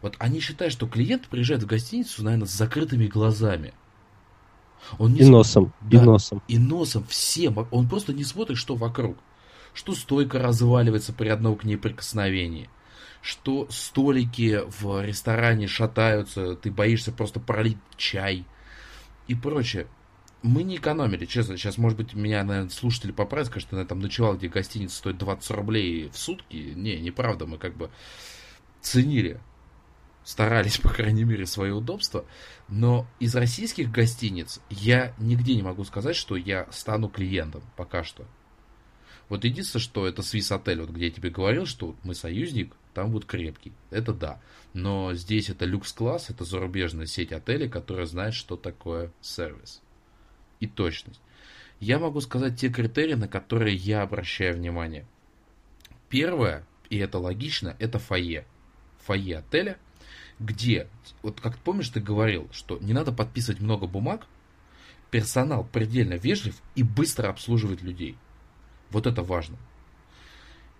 Вот они считают, что клиент приезжает в гостиницу, наверное, с закрытыми глазами. Он не и носом, да, и носом. И носом всем. Он просто не смотрит, что вокруг что стойка разваливается при одном к ней прикосновении, что столики в ресторане шатаются, ты боишься просто пролить чай и прочее. Мы не экономили, честно. Сейчас, может быть, меня, наверное, слушатели поправят, скажут, что я там ночевал, где гостиница стоит 20 рублей в сутки. Не, неправда, мы как бы ценили, старались, по крайней мере, свое удобство. Но из российских гостиниц я нигде не могу сказать, что я стану клиентом пока что. Вот единственное, что это Swiss Hotel, вот где я тебе говорил, что мы союзник, там будет крепкий. Это да. Но здесь это люкс-класс, это зарубежная сеть отелей, которая знает, что такое сервис. И точность. Я могу сказать те критерии, на которые я обращаю внимание. Первое, и это логично, это фойе. Фойе отеля, где, вот как помнишь, ты говорил, что не надо подписывать много бумаг, персонал предельно вежлив и быстро обслуживает людей. Вот это важно.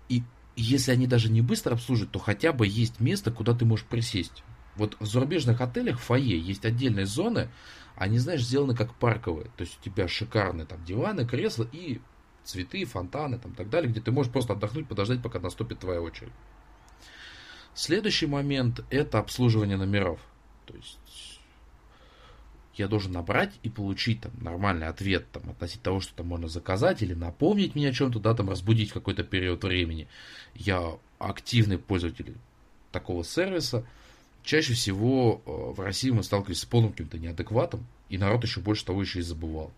И если они даже не быстро обслуживают, то хотя бы есть место, куда ты можешь присесть. Вот в зарубежных отелях фойе есть отдельные зоны, они, знаешь, сделаны как парковые. То есть у тебя шикарные там диваны, кресла и цветы, фонтаны там так далее, где ты можешь просто отдохнуть, подождать, пока наступит твоя очередь. Следующий момент это обслуживание номеров. То есть я должен набрать и получить там нормальный ответ там, относительно того, что там можно заказать или напомнить мне о чем-то, да, там разбудить какой-то период времени. Я активный пользователь такого сервиса. Чаще всего э, в России мы сталкивались с полным каким-то неадекватом, и народ еще больше того еще и забывал.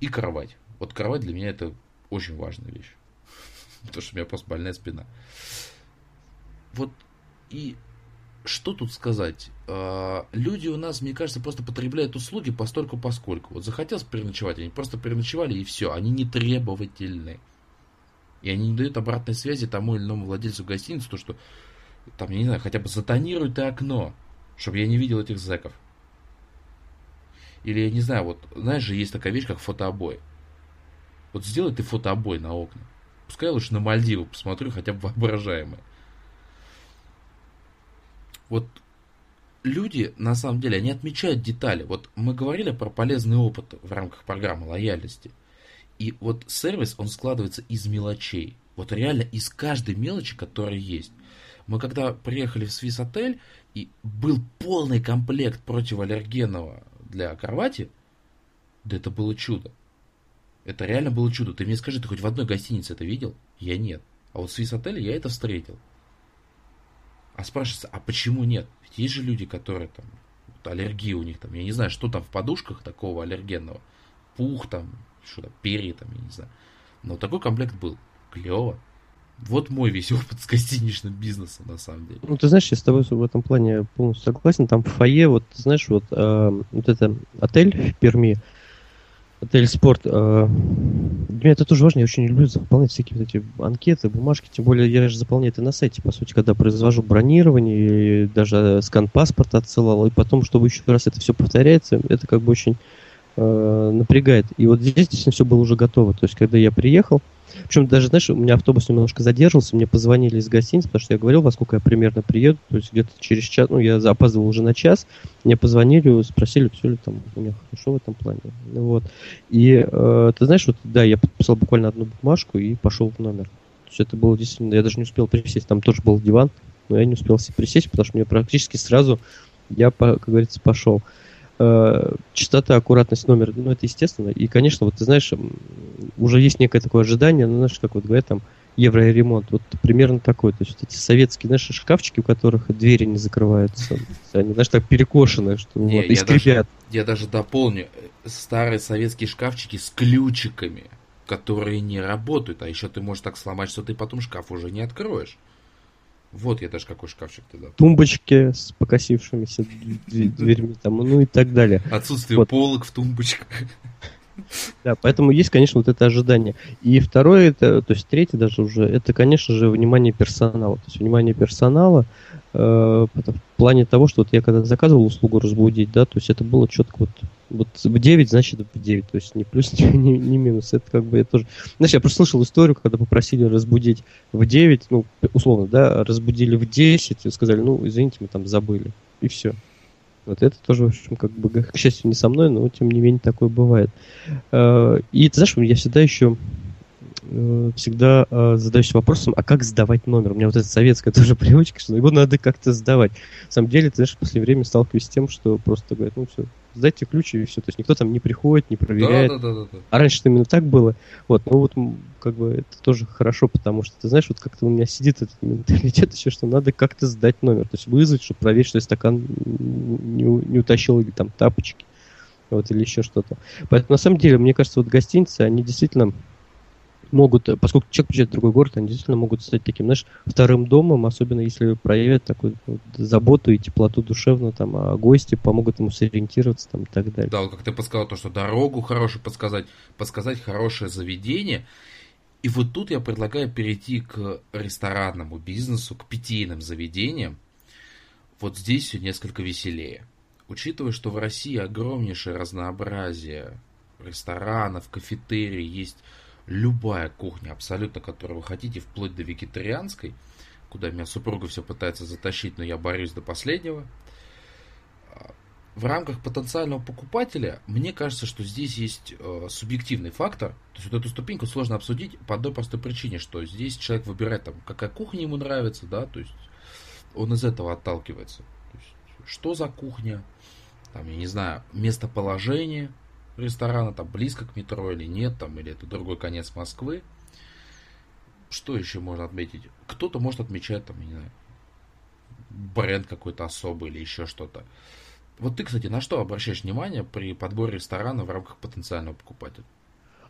И кровать. Вот кровать для меня это очень важная вещь. Потому что у меня просто больная спина. Вот и что тут сказать? А, люди у нас, мне кажется, просто потребляют услуги постольку поскольку. Вот захотелось переночевать, они просто переночевали и все. Они не требовательны. И они не дают обратной связи тому или иному владельцу гостиницы, то что там, я не знаю, хотя бы затонируй ты окно, чтобы я не видел этих зэков. Или, я не знаю, вот, знаешь же, есть такая вещь, как фотообой. Вот сделай ты фотообой на окна. Пускай лучше на Мальдивы посмотрю, хотя бы воображаемое вот люди, на самом деле, они отмечают детали. Вот мы говорили про полезный опыт в рамках программы лояльности. И вот сервис, он складывается из мелочей. Вот реально из каждой мелочи, которая есть. Мы когда приехали в Swiss отель, и был полный комплект противоаллергенного для кровати, да это было чудо. Это реально было чудо. Ты мне скажи, ты хоть в одной гостинице это видел? Я нет. А вот в Swiss отеле я это встретил. А спрашивается, а почему нет? Ведь есть же люди, которые там, вот, аллергии у них там, я не знаю, что там в подушках такого аллергенного. Пух там, что-то, перья там, я не знаю. Но такой комплект был. Клево. Вот мой весь опыт с гостиничным бизнесом, на самом деле. Ну, ты знаешь, я с тобой в этом плане полностью согласен. Там в фойе, вот, знаешь, вот, э, вот это отель в Перми, отель спорт. Э, для меня это тоже важно. Я очень люблю заполнять всякие вот эти анкеты, бумажки. Тем более я же заполняю это на сайте, по сути, когда произвожу бронирование, даже скан паспорта отсылал, и потом, чтобы еще раз это все повторяется, это как бы очень э, напрягает. И вот здесь действительно все было уже готово. То есть, когда я приехал, причем даже, знаешь, у меня автобус немножко задержался, мне позвонили из гостиницы, потому что я говорил, во сколько я примерно приеду, то есть где-то через час, ну, я опаздывал уже на час, мне позвонили, спросили, все ли там у меня хорошо в этом плане. Вот. И э, ты знаешь, вот, да, я подписал буквально одну бумажку и пошел в номер. То есть это было действительно, я даже не успел присесть, там тоже был диван, но я не успел себе присесть, потому что мне практически сразу, я, как говорится, пошел частота, аккуратность номера, ну, это естественно. И, конечно, вот ты знаешь, уже есть некое такое ожидание, ну, знаешь, как вот говорят там, евроремонт, вот примерно такой. То есть эти советские, знаешь, шкафчики, у которых двери не закрываются, они, знаешь, так перекошены, что не, вот, и я Даже, я даже дополню, старые советские шкафчики с ключиками, которые не работают, а еще ты можешь так сломать, что ты потом шкаф уже не откроешь. Вот я даже какой шкафчик тогда. Тумбочки с покосившимися дверьми, там, ну и так далее. Отсутствие вот. полок в тумбочках. Да, поэтому есть, конечно, вот это ожидание. И второе, это, то есть третье даже уже, это, конечно же, внимание персонала. То есть внимание персонала э, в плане того, что вот я когда заказывал услугу разбудить, да, то есть это было четко вот вот в 9, значит в 9, то есть не плюс, не, не, минус. Это как бы я тоже... Знаешь, я просто слышал историю, когда попросили разбудить в 9, ну, условно, да, разбудили в 10, и сказали, ну, извините, мы там забыли. И все. Вот это тоже, в общем, как бы, к счастью, не со мной, но тем не менее такое бывает. Э, и ты знаешь, я всегда еще э, всегда э, задаюсь вопросом, а как сдавать номер? У меня вот эта советская тоже привычка, что его надо как-то сдавать. На самом деле, ты знаешь, в последнее время сталкиваюсь с тем, что просто говорят, ну все, сдайте ключи и все. То есть никто там не приходит, не проверяет. Да, да, да, да. А раньше именно так было. Вот, ну вот как бы это тоже хорошо, потому что, ты знаешь, вот как-то у меня сидит этот менталитет еще, что надо как-то сдать номер. То есть вызвать, чтобы проверить, что стакан не, не утащил или там тапочки. Вот, или еще что-то. Поэтому, на самом деле, мне кажется, вот гостиницы, они действительно могут, поскольку человек приезжает в другой город, они действительно могут стать таким, знаешь, вторым домом, особенно если проявят такую вот, заботу и теплоту душевную, там, а гости помогут ему сориентироваться там, и так далее. Да, вот как ты подсказал, то, что дорогу хорошую подсказать, подсказать хорошее заведение. И вот тут я предлагаю перейти к ресторанному бизнесу, к питейным заведениям. Вот здесь все несколько веселее. Учитывая, что в России огромнейшее разнообразие ресторанов, кафетерий, есть любая кухня, абсолютно, которую вы хотите, вплоть до вегетарианской, куда меня супруга все пытается затащить, но я борюсь до последнего. В рамках потенциального покупателя, мне кажется, что здесь есть э, субъективный фактор. То есть вот эту ступеньку сложно обсудить по одной простой причине, что здесь человек выбирает, там, какая кухня ему нравится, да, то есть он из этого отталкивается. То есть, что за кухня, там, я не знаю, местоположение, ресторана, там близко к метро или нет, там, или это другой конец Москвы. Что еще можно отметить? Кто-то может отмечать, там, я не знаю, бренд какой-то особый или еще что-то. Вот ты, кстати, на что обращаешь внимание при подборе ресторана в рамках потенциального покупателя?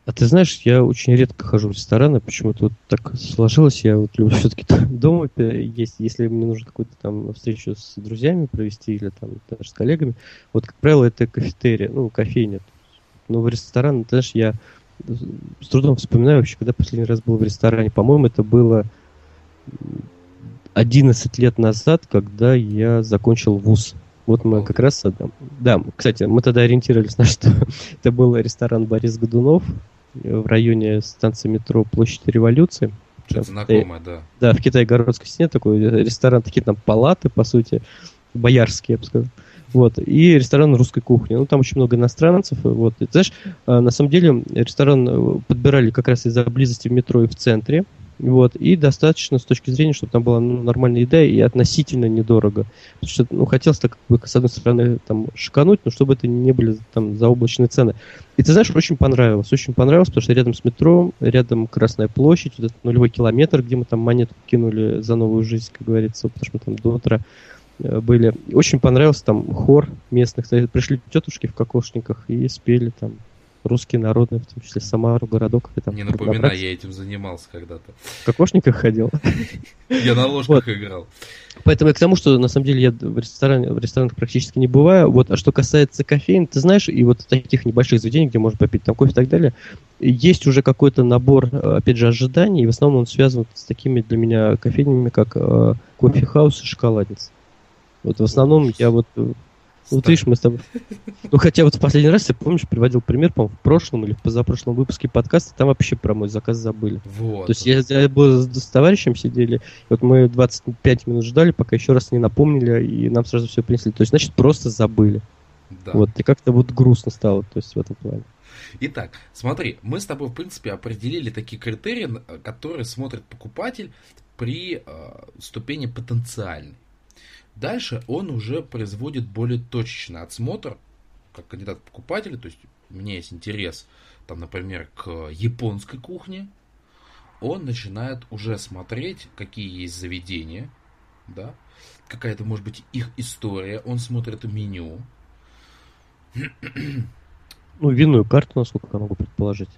А ты знаешь, я очень редко хожу в рестораны, почему-то вот так сложилось, я вот люблю все-таки дома есть, если мне нужно какую-то там встречу с друзьями провести или там даже с коллегами, вот, как правило, это кафетерия, ну, кофейня, но в ресторан, знаешь, я с трудом вспоминаю вообще, когда последний раз был в ресторане. По-моему, это было 11 лет назад, когда я закончил вуз. Вот мы как раз... Да, кстати, мы тогда ориентировались на что это был ресторан Борис Годунов в районе станции метро Площадь Революции. Что-то знакомое, да. Да, в Китае-городской стене такой ресторан, такие там палаты, по сути, боярские, я бы сказал. Вот, и ресторан русской кухни. Ну, там очень много иностранцев. Вот. И, знаешь, а, на самом деле ресторан э, подбирали как раз из-за близости в метро и в центре. Вот, и достаточно с точки зрения, чтобы там была ну, нормальная еда и относительно недорого. Потому что, ну, хотелось так, как бы, с одной стороны, там, шикануть, но чтобы это не были там заоблачные цены. И ты знаешь, очень понравилось, очень понравилось, потому что рядом с метро, рядом Красная площадь, вот этот нулевой километр, где мы там монету кинули за новую жизнь, как говорится, потому что мы там до утра Э, были. Очень понравился там хор местных. Пришли тетушки в кокошниках и спели там русские народные, в том числе Самару, городок. Там Не напоминай, я этим занимался когда-то. В кокошниках ходил? Я на ложках играл. Поэтому я к тому, что на самом деле я в, ресторане, в ресторанах практически не бываю. Вот, а что касается кофеин, ты знаешь, и вот таких небольших заведений, где можно попить там кофе и так далее, есть уже какой-то набор, опять же, ожиданий, и в основном он связан с такими для меня кофейнями, как э, кофе-хаус и шоколадница. Вот в основном я вот... Э, вот видишь, мы с тобой... Ну, хотя вот в последний раз, я помнишь, приводил пример, по в прошлом или в позапрошлом выпуске подкаста, там вообще про мой заказ забыли. Вот. То есть я, я был с, с товарищем сидели, вот мы 25 минут ждали, пока еще раз не напомнили, и нам сразу все принесли. То есть, значит, просто забыли. Да. Вот, и как-то вот грустно стало, то есть в этом плане. Итак, смотри, мы с тобой, в принципе, определили такие критерии, которые смотрит покупатель при э, ступени потенциальной. Дальше он уже производит более точечный отсмотр, как кандидат покупателя, то есть у меня есть интерес, там, например, к японской кухне, он начинает уже смотреть, какие есть заведения, да, какая-то, может быть, их история, он смотрит меню. Ну, винную карту, насколько я могу предположить.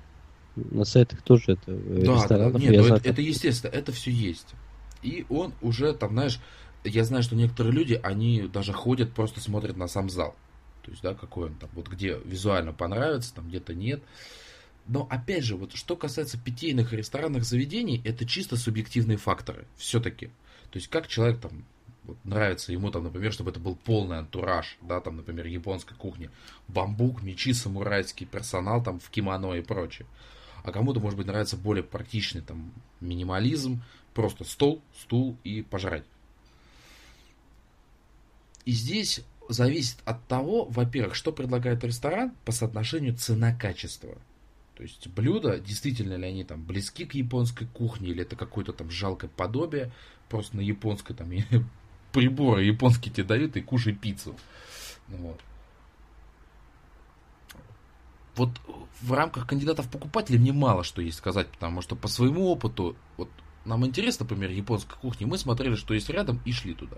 На сайтах тоже это да, да, нет, ну, это, это естественно, это все есть. И он уже там, знаешь, я знаю, что некоторые люди, они даже ходят, просто смотрят на сам зал. То есть, да, какой он там, вот где визуально понравится, там где-то нет. Но опять же, вот что касается питейных и ресторанных заведений, это чисто субъективные факторы. Все-таки. То есть, как человек там вот, нравится ему, там, например, чтобы это был полный антураж, да, там, например, японской кухни, бамбук, мечи, самурайский персонал там в кимоно и прочее. А кому-то, может быть, нравится более практичный там минимализм, просто стол, стул и пожрать. И здесь зависит от того, во-первых, что предлагает ресторан по соотношению цена-качество. То есть блюда, действительно ли они там близки к японской кухне, или это какое-то там жалкое подобие, просто на японской там приборы японские тебе дают и кушай пиццу. Вот. Вот в рамках кандидатов покупателей мне мало что есть сказать, потому что по своему опыту, вот нам интересно, например, японская кухня, мы смотрели, что есть рядом и шли туда.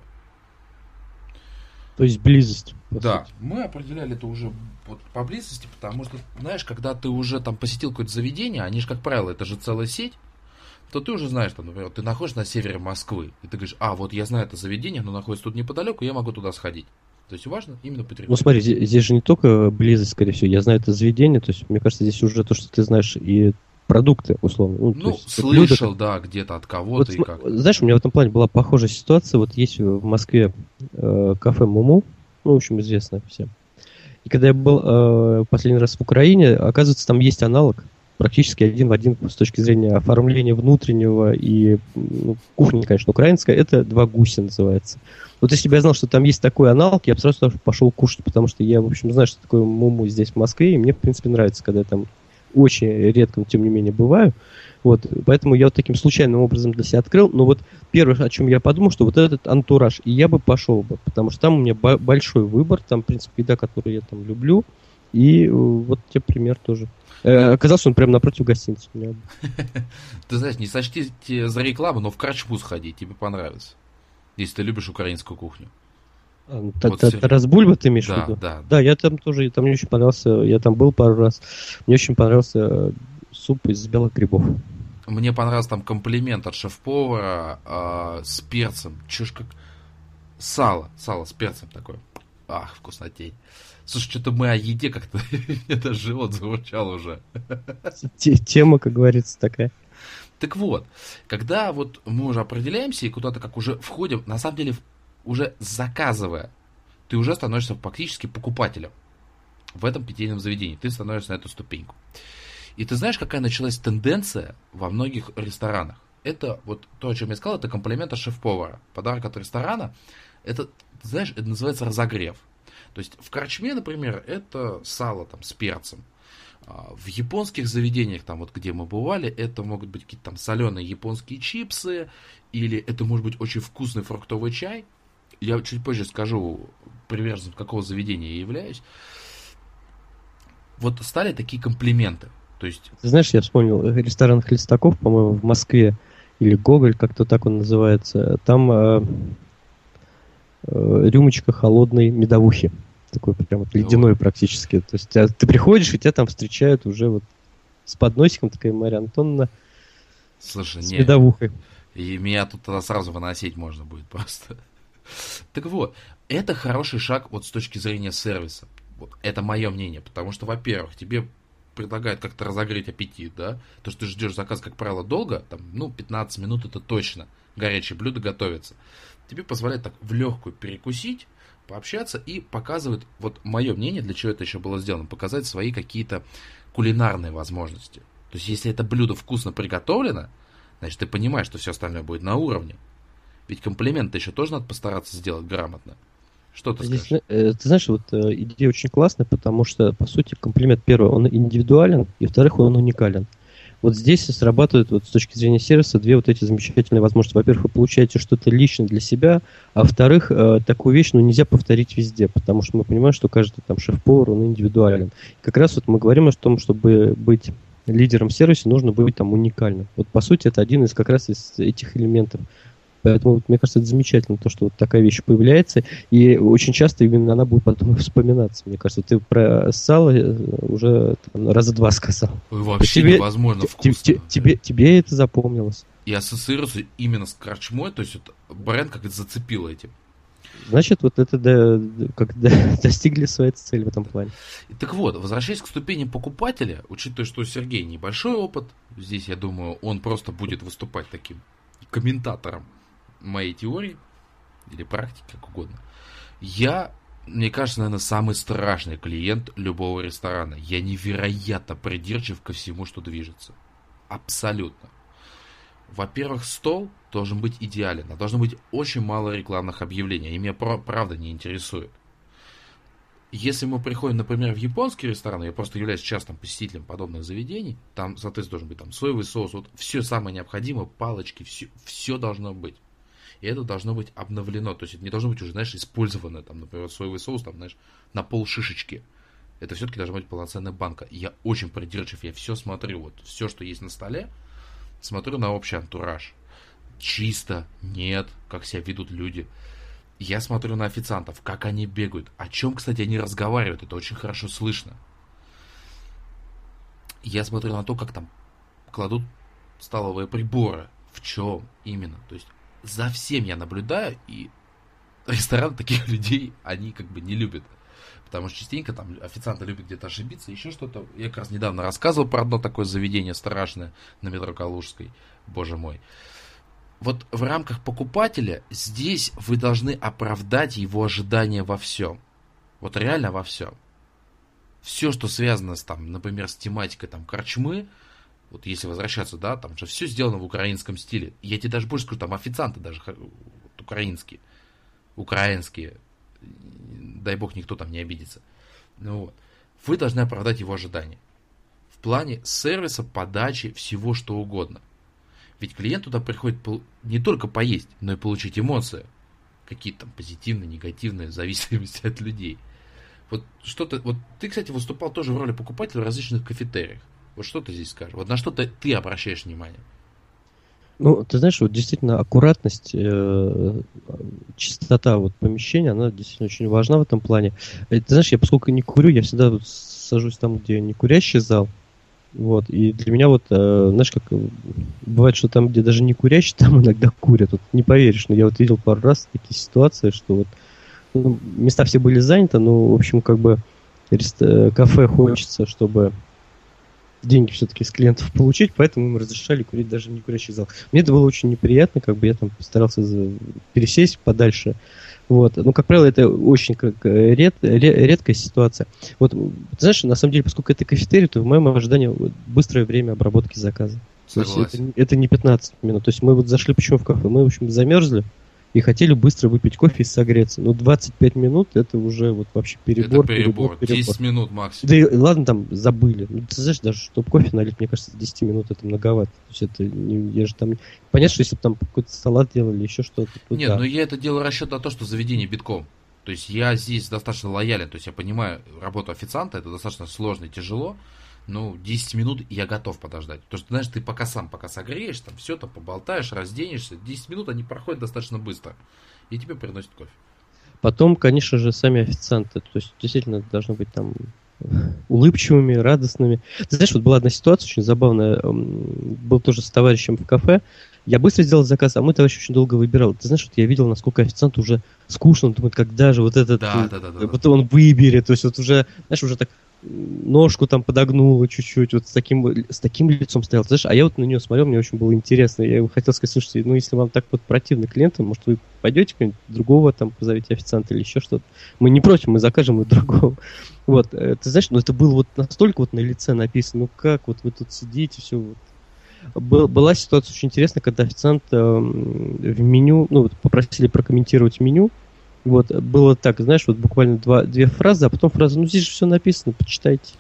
То есть близость. Да, сути. мы определяли это уже вот поблизости, потому что, знаешь, когда ты уже там посетил какое-то заведение, они же, как правило, это же целая сеть, то ты уже знаешь, там, например, ты находишься на севере Москвы, и ты говоришь, а, вот я знаю это заведение, оно находится тут неподалеку, я могу туда сходить. То есть важно именно потребитель. Ну смотри, здесь, здесь же не только близость, скорее всего, я знаю это заведение, то есть мне кажется, здесь уже то, что ты знаешь и продукты, условно. Ну, ну есть, слышал, блюда, да, где-то от кого-то вот, и как. Знаешь, у меня в этом плане была похожая ситуация. Вот есть в Москве э, кафе Муму, ну, в общем, известно всем. И когда я был э, последний раз в Украине, оказывается, там есть аналог, практически один в один с точки зрения оформления внутреннего и ну, кухни, конечно, украинская, это «Два гуся» называется. Вот если бы я знал, что там есть такой аналог, я бы сразу пошел кушать, потому что я, в общем, знаю, что такое муму здесь в Москве, и мне, в принципе, нравится, когда я там очень редко, тем не менее, бываю. Вот, поэтому я вот таким случайным образом для себя открыл. Но вот первое, о чем я подумал, что вот этот антураж, и я бы пошел бы, потому что там у меня большой выбор, там, в принципе, еда, которую я там люблю, и э, вот тебе пример тоже. Э, оказалось, он прямо напротив гостиницы. Ты знаешь, не сочтите за рекламу, но в Крачму сходи, тебе понравится. Если ты любишь украинскую кухню. Ну, вот Тарас Бульба ты имеешь да, в виду? Да, да. я там тоже, там мне очень понравился, я там был пару раз, мне очень понравился э, суп из белых грибов. Мне понравился там комплимент от шеф-повара э, с перцем. Чушь как... Сало, сало с перцем такое. Ах, вкуснотень. Слушай, что-то мы о еде как-то... Мне даже живот заурчал уже. Тема, как говорится, такая. Так вот, когда вот мы уже определяемся и куда-то как уже входим, на самом деле, уже заказывая, ты уже становишься фактически покупателем в этом питейном заведении. Ты становишься на эту ступеньку. И ты знаешь, какая началась тенденция во многих ресторанах? Это вот то, о чем я сказал, это комплимент от шеф-повара. Подарок от ресторана. Это, знаешь, это называется разогрев. То есть в корчме, например, это сало там с перцем. А в японских заведениях, там вот где мы бывали, это могут быть какие-то там соленые японские чипсы, или это может быть очень вкусный фруктовый чай. Я чуть позже скажу, приверженцем какого заведения я являюсь. Вот стали такие комплименты. То есть... Ты знаешь, я вспомнил ресторан Хлестаков, по-моему, в Москве, или Гоголь, как-то так он называется. Там э, э, рюмочка холодной медовухи. Такой прям вот ледяной вот. практически. То есть а, ты приходишь, и тебя там встречают уже вот с подносиком, такая Мария Антоновна. Слушай, с не, медовухой. И меня тут тогда сразу выносить можно будет просто. Так вот, это хороший шаг вот с точки зрения сервиса. Вот, это мое мнение, потому что, во-первых, тебе предлагают как-то разогреть аппетит, да, то, что ты ждешь заказ, как правило, долго, там, ну, 15 минут это точно, горячее блюдо готовится, тебе позволяет так в легкую перекусить, пообщаться и показывает, вот мое мнение, для чего это еще было сделано, показать свои какие-то кулинарные возможности. То есть, если это блюдо вкусно приготовлено, значит, ты понимаешь, что все остальное будет на уровне. Ведь комплимент еще тоже надо постараться сделать грамотно. Что ты Здесь, скажешь? Э, ты знаешь, вот э, идея очень классная, потому что, по сути, комплимент первый, он индивидуален, и во-вторых, он уникален. Вот здесь срабатывают вот с точки зрения сервиса две вот эти замечательные возможности. Во-первых, вы получаете что-то личное для себя, а во-вторых, э, такую вещь ну, нельзя повторить везде, потому что мы понимаем, что каждый там шеф-повар, он индивидуален. Как раз вот мы говорим о том, чтобы быть лидером сервиса, нужно быть там уникальным. Вот по сути это один из как раз из этих элементов. Поэтому, мне кажется, это замечательно, то, что вот такая вещь появляется. И очень часто именно она будет потом вспоминаться. Мне кажется, ты про сало э, уже там, раза два сказал. Вообще тебе, невозможно вкусно. Тебе, тебе, тебе это запомнилось. И ассоциируется именно с корчмой, то есть вот бренд как-то зацепил этим. Значит, вот это до, как до, достигли своей цели в этом плане. Так вот, возвращаясь к ступени покупателя, учитывая, что у Сергея небольшой опыт, здесь, я думаю, он просто будет выступать таким комментатором моей теории или практики, как угодно, я, мне кажется, наверное, самый страшный клиент любого ресторана. Я невероятно придирчив ко всему, что движется. Абсолютно. Во-первых, стол должен быть идеален. А должно быть очень мало рекламных объявлений. Они меня правда не интересуют. Если мы приходим, например, в японский ресторан, я просто являюсь частым посетителем подобных заведений, там, соответственно, должен быть там соевый соус, вот все самое необходимое, палочки, все, все должно быть и это должно быть обновлено. То есть это не должно быть уже, знаешь, использовано, там, например, соевый соус, там, знаешь, на пол шишечки. Это все-таки должна быть полноценная банка. Я очень придирчив, я все смотрю, вот все, что есть на столе, смотрю на общий антураж. Чисто, нет, как себя ведут люди. Я смотрю на официантов, как они бегают, о чем, кстати, они разговаривают, это очень хорошо слышно. Я смотрю на то, как там кладут столовые приборы, в чем именно. То есть за всем я наблюдаю, и ресторан таких людей, они как бы не любят. Потому что частенько там официанты любят где-то ошибиться, еще что-то. Я как раз недавно рассказывал про одно такое заведение страшное на метро Калужской. Боже мой. Вот в рамках покупателя здесь вы должны оправдать его ожидания во всем. Вот реально во всем. Все, что связано с, там, например, с тематикой там, корчмы, вот если возвращаться, да, там же все сделано в украинском стиле. Я тебе даже больше скажу, там официанты даже украинские, украинские, дай бог никто там не обидится. Ну вот. Вы должны оправдать его ожидания. В плане сервиса, подачи, всего что угодно. Ведь клиент туда приходит не только поесть, но и получить эмоции. Какие-то там позитивные, негативные, в зависимости от людей. Вот что-то. Вот ты, кстати, выступал тоже в роли покупателя в различных кафетериях. Вот что ты здесь скажешь? Вот на что ты, ты обращаешь внимание? Ну, ты знаешь, вот действительно аккуратность, э, чистота вот помещения, она действительно очень важна в этом плане. Э, ты знаешь, я поскольку не курю, я всегда сажусь там, где не курящий зал. Вот, и для меня вот, э, знаешь, как э, бывает, что там, где даже не курящий, там иногда курят. Вот не поверишь, но я вот видел пару раз такие ситуации, что вот ну, места все были заняты, но, в общем, как бы. Э, кафе хочется, чтобы деньги все-таки с клиентов получить, поэтому мы разрешали курить даже не курящий зал. Мне это было очень неприятно, как бы я там постарался пересесть подальше. Вот. Ну, как правило, это очень как, э, ред, редкая ситуация. Вот, знаешь, на самом деле, поскольку это кафетерий, то в моем ожидании быстрое время обработки заказа. Согласен. То есть это, это не 15 минут. То есть мы вот зашли почему в кафе? Мы, в общем, замерзли, и хотели быстро выпить кофе и согреться. Но 25 минут это уже вот вообще перебор. Это перебор, перебор, перебор. 10 минут максимум. Да и ладно, там забыли. Ну, ты знаешь, даже чтобы кофе налить, мне кажется, 10 минут это многовато. То есть это не, я же там... Понятно, что если бы там какой-то салат делали, еще что-то. Нет, да. но я это делаю расчет на то, что заведение битком. То есть я здесь достаточно лоялен, то есть я понимаю работу официанта, это достаточно сложно и тяжело, ну, 10 минут я готов подождать. Потому что, знаешь, ты пока сам, пока согреешь, там все там поболтаешь, разденешься, 10 минут они проходят достаточно быстро. И тебе приносят кофе. Потом, конечно же, сами официанты. То есть, действительно, должны быть там улыбчивыми, радостными. Ты знаешь, вот была одна ситуация очень забавная. Был тоже с товарищем в кафе. Я быстро сделал заказ, а мой товарищ очень долго выбирал. Ты знаешь, вот я видел, насколько официант уже скучно, он думает, когда же вот этот, да, да, да, да, вот он выберет, то есть вот уже, знаешь, уже так ножку там подогнула чуть-чуть, вот с таким, с таким лицом стоял. Знаешь, а я вот на нее смотрел, мне очень было интересно. Я хотел сказать, слушайте, ну если вам так вот противно клиентам, может вы пойдете кого-нибудь другого там позовите официанта или еще что-то. Мы не против, мы закажем и другого. Вот, э, ты знаешь, ну это было вот настолько вот на лице написано, ну как вот вы тут сидите, все вот. Был, была ситуация очень интересная, когда официант э, в меню, ну, вот попросили прокомментировать меню, вот, было так, знаешь, вот буквально два, две фразы, а потом фраза, ну здесь же все написано, почитайте.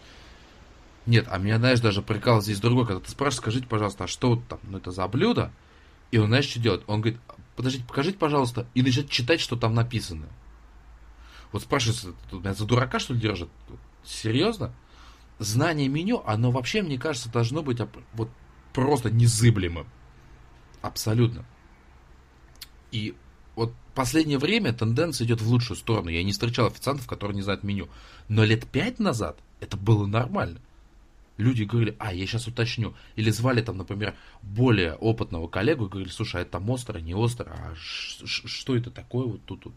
Нет, а меня, знаешь, даже прикал здесь другой, когда ты спрашиваешь, скажите, пожалуйста, а что там, ну это за блюдо? И он, знаешь, что делает? Он говорит, подождите, покажите, пожалуйста, и начинает читать, что там написано. Вот спрашивается, меня за дурака, что ли, держит? Серьезно? Знание меню, оно вообще, мне кажется, должно быть вот просто незыблемым. Абсолютно. И вот последнее время тенденция идет в лучшую сторону. Я не встречал официантов, которые не знают меню. Но лет пять назад это было нормально. Люди говорили, а, я сейчас уточню. Или звали там, например, более опытного коллегу и говорили, слушай, а это там остро, не остро, а что это такое вот тут? тут?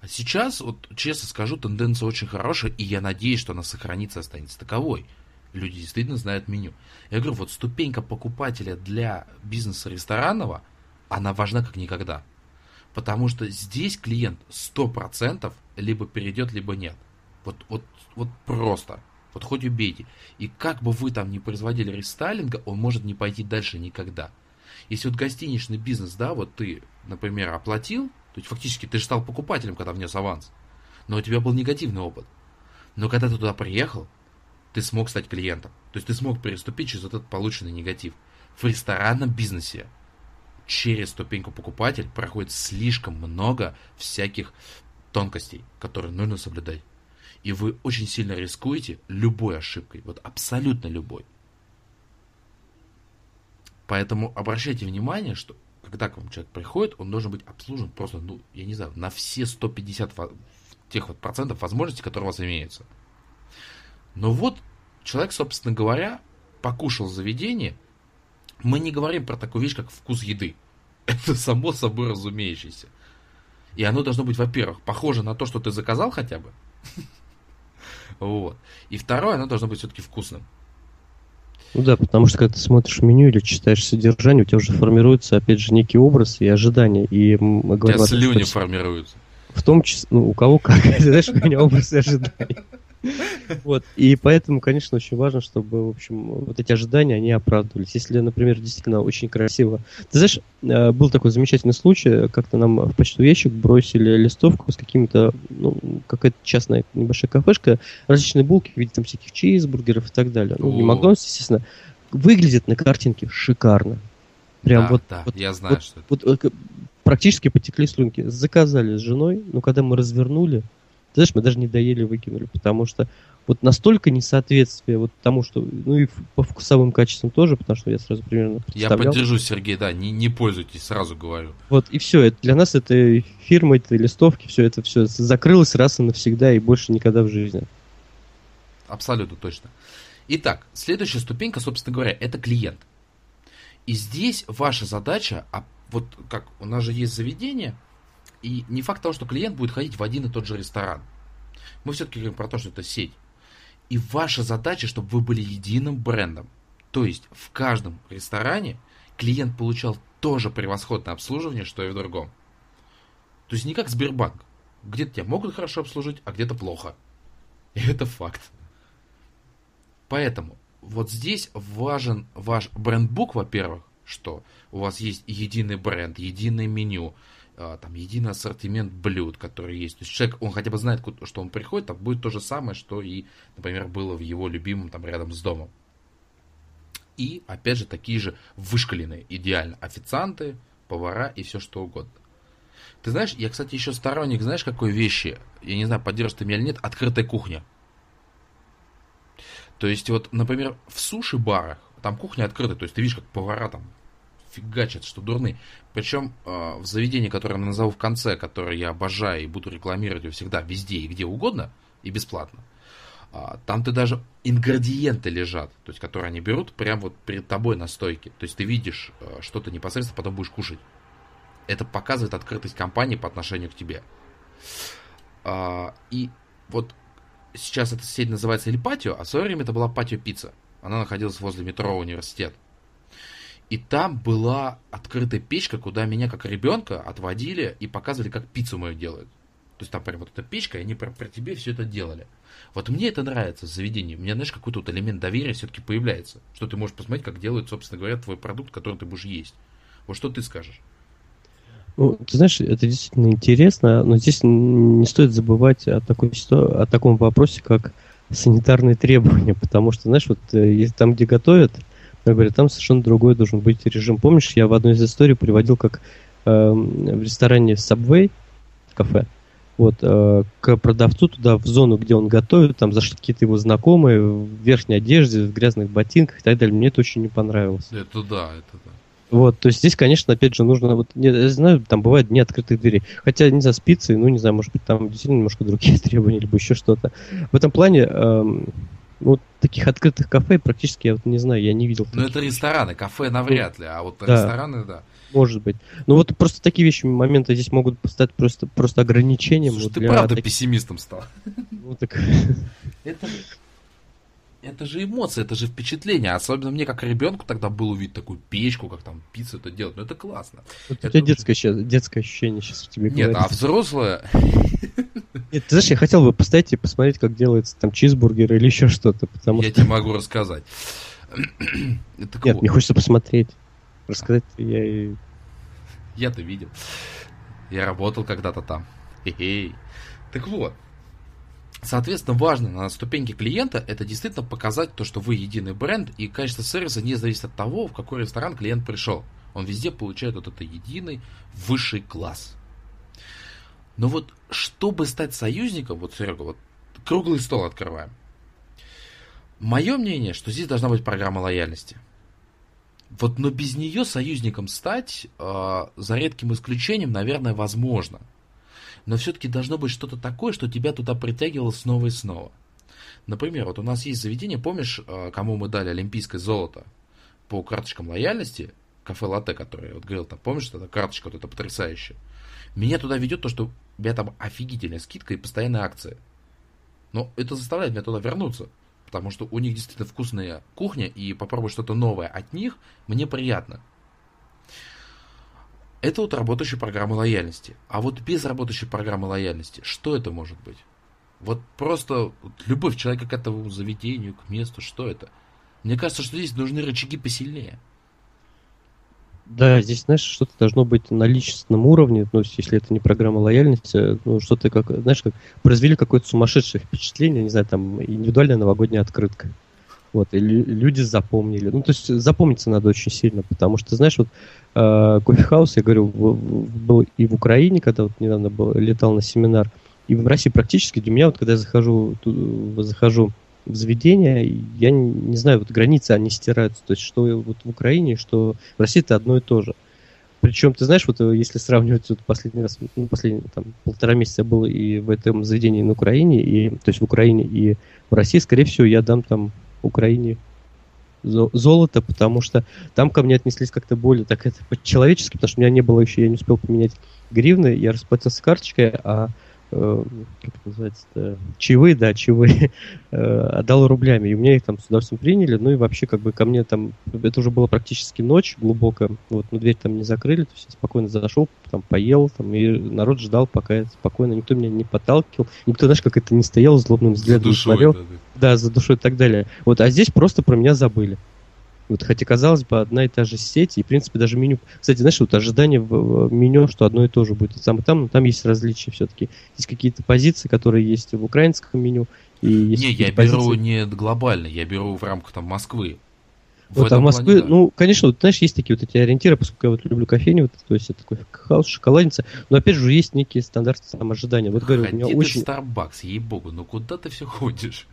А сейчас, вот честно скажу, тенденция очень хорошая, и я надеюсь, что она сохранится и останется таковой. Люди действительно знают меню. Я говорю, вот ступенька покупателя для бизнеса ресторанного, она важна как никогда. Потому что здесь клиент 100% либо перейдет, либо нет. Вот, вот, вот просто. Вот хоть убейте. И как бы вы там ни производили рестайлинга, он может не пойти дальше никогда. Если вот гостиничный бизнес, да, вот ты, например, оплатил, то есть фактически ты же стал покупателем, когда внес аванс. Но у тебя был негативный опыт. Но когда ты туда приехал, ты смог стать клиентом. То есть ты смог переступить через этот полученный негатив. В ресторанном бизнесе через ступеньку покупатель проходит слишком много всяких тонкостей, которые нужно соблюдать. И вы очень сильно рискуете любой ошибкой, вот абсолютно любой. Поэтому обращайте внимание, что когда к вам человек приходит, он должен быть обслужен просто, ну, я не знаю, на все 150 тех вот процентов возможностей, которые у вас имеются. Но вот человек, собственно говоря, покушал заведение, мы не говорим про такую вещь, как вкус еды. Это само собой разумеющееся. И оно должно быть, во-первых, похоже на то, что ты заказал хотя бы. Вот. И второе, оно должно быть все-таки вкусным. Ну да, потому что когда ты смотришь меню или читаешь содержание, у тебя уже формируется, опять же, некий образ и ожидания. И мы говорим, у тебя слюни формируются. В том числе, ну, у кого как, знаешь, у меня образ и ожидания. Вот. И поэтому, конечно, очень важно, чтобы, в общем, вот эти ожидания, они оправдывались. Если, например, действительно очень красиво... Ты знаешь, э, был такой замечательный случай, как-то нам в почтовый ящик бросили листовку с какими-то, ну, какая-то частная небольшая кафешка, различные булки в виде там всяких чизбургеров и так далее. Ну, не Макдональдс, естественно. Выглядит на картинке шикарно. Прям да, вот, да, вот, я знаю, вот, что это. Вот, э, практически потекли слюнки. Заказали с женой, но когда мы развернули, ты знаешь, мы даже не доели, выкинули, потому что вот настолько несоответствие вот тому, что, ну и по вкусовым качествам тоже, потому что я сразу примерно Я поддержу, Сергей, да, не, не пользуйтесь, сразу говорю. Вот, и все, это, для нас это фирма, это листовки, все это все закрылось раз и навсегда, и больше никогда в жизни. Абсолютно точно. Итак, следующая ступенька, собственно говоря, это клиент. И здесь ваша задача, а вот как у нас же есть заведение, и не факт того, что клиент будет ходить в один и тот же ресторан. Мы все-таки говорим про то, что это сеть. И ваша задача, чтобы вы были единым брендом. То есть в каждом ресторане клиент получал тоже превосходное обслуживание, что и в другом. То есть не как Сбербанк. Где-то тебя могут хорошо обслужить, а где-то плохо. И это факт. Поэтому вот здесь важен ваш брендбук, во-первых, что у вас есть единый бренд, единое меню, там единый ассортимент блюд, который есть. То есть человек, он хотя бы знает, что он приходит, там будет то же самое, что и, например, было в его любимом там рядом с домом. И, опять же, такие же вышкаленные, идеально, официанты, повара и все что угодно. Ты знаешь, я, кстати, еще сторонник, знаешь, какой вещи, я не знаю, поддержишь ты меня или нет, открытая кухня. То есть, вот, например, в суши-барах, там кухня открытая, то есть ты видишь, как повара там фигачат, что дурны. Причем э, в заведении, которое я назову в конце, которое я обожаю и буду рекламировать его всегда, везде и где угодно, и бесплатно, э, там ты даже ингредиенты лежат, то есть которые они берут прямо вот перед тобой на стойке. То есть ты видишь э, что-то непосредственно, потом будешь кушать. Это показывает открытость компании по отношению к тебе. Э, и вот сейчас эта сеть называется Эль Патио, а в свое время это была Патио Пицца. Она находилась возле метро университет. И там была открытая печка, куда меня как ребенка отводили и показывали, как пиццу мою делают. То есть там прям вот эта печка, и они про, про тебе все это делали. Вот мне это нравится в заведении. У меня, знаешь, какой-то вот элемент доверия все-таки появляется. Что ты можешь посмотреть, как делают, собственно говоря, твой продукт, который ты будешь есть. Вот что ты скажешь? Ну, ты знаешь, это действительно интересно, но здесь не стоит забывать о, такой, о таком вопросе, как санитарные требования, потому что, знаешь, вот э, там, где готовят, я говорю, там совершенно другой должен быть режим. Помнишь, я в одной из историй приводил, как э, в ресторане Subway, кафе, вот, э, к продавцу туда, в зону, где он готовит, там зашли какие-то его знакомые в верхней одежде, в грязных ботинках и так далее. Мне это очень не понравилось. Это да, это да. Вот, то есть здесь, конечно, опять же, нужно, вот, я знаю, там бывают дни открытых дверей. Хотя, не знаю, спицы, ну, не знаю, может быть, там действительно немножко другие требования, либо еще что-то. В этом плане, эм, ну, таких открытых кафе практически, я вот не знаю, я не видел. Ну, это рестораны, кафе навряд ли, а вот да, рестораны, да. Может быть. Ну, вот просто такие вещи, моменты здесь могут стать просто, просто ограничением. Слушай, вот ты правда таких... пессимистом стал. Ну, так... Это, это же эмоции, это же впечатление. Особенно мне, как ребенку, тогда было увидеть такую печку, как там пиццу это делать. Ну, это классно. Вот это у тебя детское, сейчас, детское ощущение сейчас у тебя Нет, говорится. а взрослое... Нет, ты знаешь, я хотел бы поставить и посмотреть, как делается там чизбургер или еще что-то, потому я что... тебе могу рассказать. Нет, вот. мне хочется посмотреть. Рассказать я и... Я-то видел. Я работал когда-то там. Хе-хей. Так вот, Соответственно, важно на ступеньке клиента это действительно показать то, что вы единый бренд, и качество сервиса не зависит от того, в какой ресторан клиент пришел. Он везде получает вот это единый высший класс. Но вот чтобы стать союзником, вот, Серега, вот круглый стол открываем. Мое мнение, что здесь должна быть программа лояльности. Вот, но без нее союзником стать, э, за редким исключением, наверное, возможно. Но все-таки должно быть что-то такое, что тебя туда притягивало снова и снова. Например, вот у нас есть заведение, помнишь, э, кому мы дали олимпийское золото по карточкам лояльности, кафе Латте, которое я вот говорил, там, помнишь, эта карточка вот эта потрясающая. Меня туда ведет то, что у меня там офигительная скидка и постоянная акция. Но это заставляет меня туда вернуться. Потому что у них действительно вкусная кухня, и попробовать что-то новое от них мне приятно. Это вот работающая программа лояльности. А вот без работающей программы лояльности, что это может быть? Вот просто любовь человека к этому заведению, к месту, что это? Мне кажется, что здесь нужны рычаги посильнее. Да, здесь, знаешь, что-то должно быть на личностном уровне, ну, если это не программа лояльности, ну, что-то как, знаешь, как произвели какое-то сумасшедшее впечатление, не знаю, там, индивидуальная новогодняя открытка. Вот, и люди запомнили. Ну, то есть запомниться надо очень сильно, потому что, знаешь, вот э, кофехаус, я говорю, был и в Украине, когда вот недавно был, летал на семинар, и в России практически для меня, вот когда я захожу, захожу в заведение, я не, не знаю, вот границы, они стираются. То есть, что вот в Украине, что в России это одно и то же. Причем, ты знаешь, вот э, если сравнивать вот последний раз, ну, последний там полтора месяца был и в этом заведении на Украине, и, то есть в Украине и в России, скорее всего, я дам там Украине золото, потому что там ко мне отнеслись как-то более так это по-человечески, потому что у меня не было еще, я не успел поменять гривны, я расплатился карточкой, а как это называется чаевые, да, чаевые, э, отдал рублями. И у меня их там с удовольствием приняли. Ну и вообще, как бы ко мне там, это уже было практически ночь глубокая. Вот, но дверь там не закрыли, то есть я спокойно зашел, там поел, там, и народ ждал, пока я спокойно, никто меня не подталкивал, никто, знаешь, как это не стоял злобным взглядом, душой, смотрел. Да, да. да, за душой и так далее. Вот, а здесь просто про меня забыли. Вот, хотя, казалось бы, одна и та же сеть, и, в принципе, даже меню... Кстати, знаешь, вот ожидание в меню, что одно и то же будет. Там, там, там есть различия все-таки. Есть какие-то позиции, которые есть в украинском меню. И есть не, я позиции... беру не глобально, я беру в рамках там Москвы. Вот, а в Москве, плане, да. ну, конечно, вот, знаешь, есть такие вот эти ориентиры, поскольку я вот люблю кофейню, вот, то есть это такой хаос, шоколадница, но опять же есть некие стандарты там ожидания. Вот говорю, Ходи у меня очень... Starbucks, ей-богу, ну куда ты все ходишь?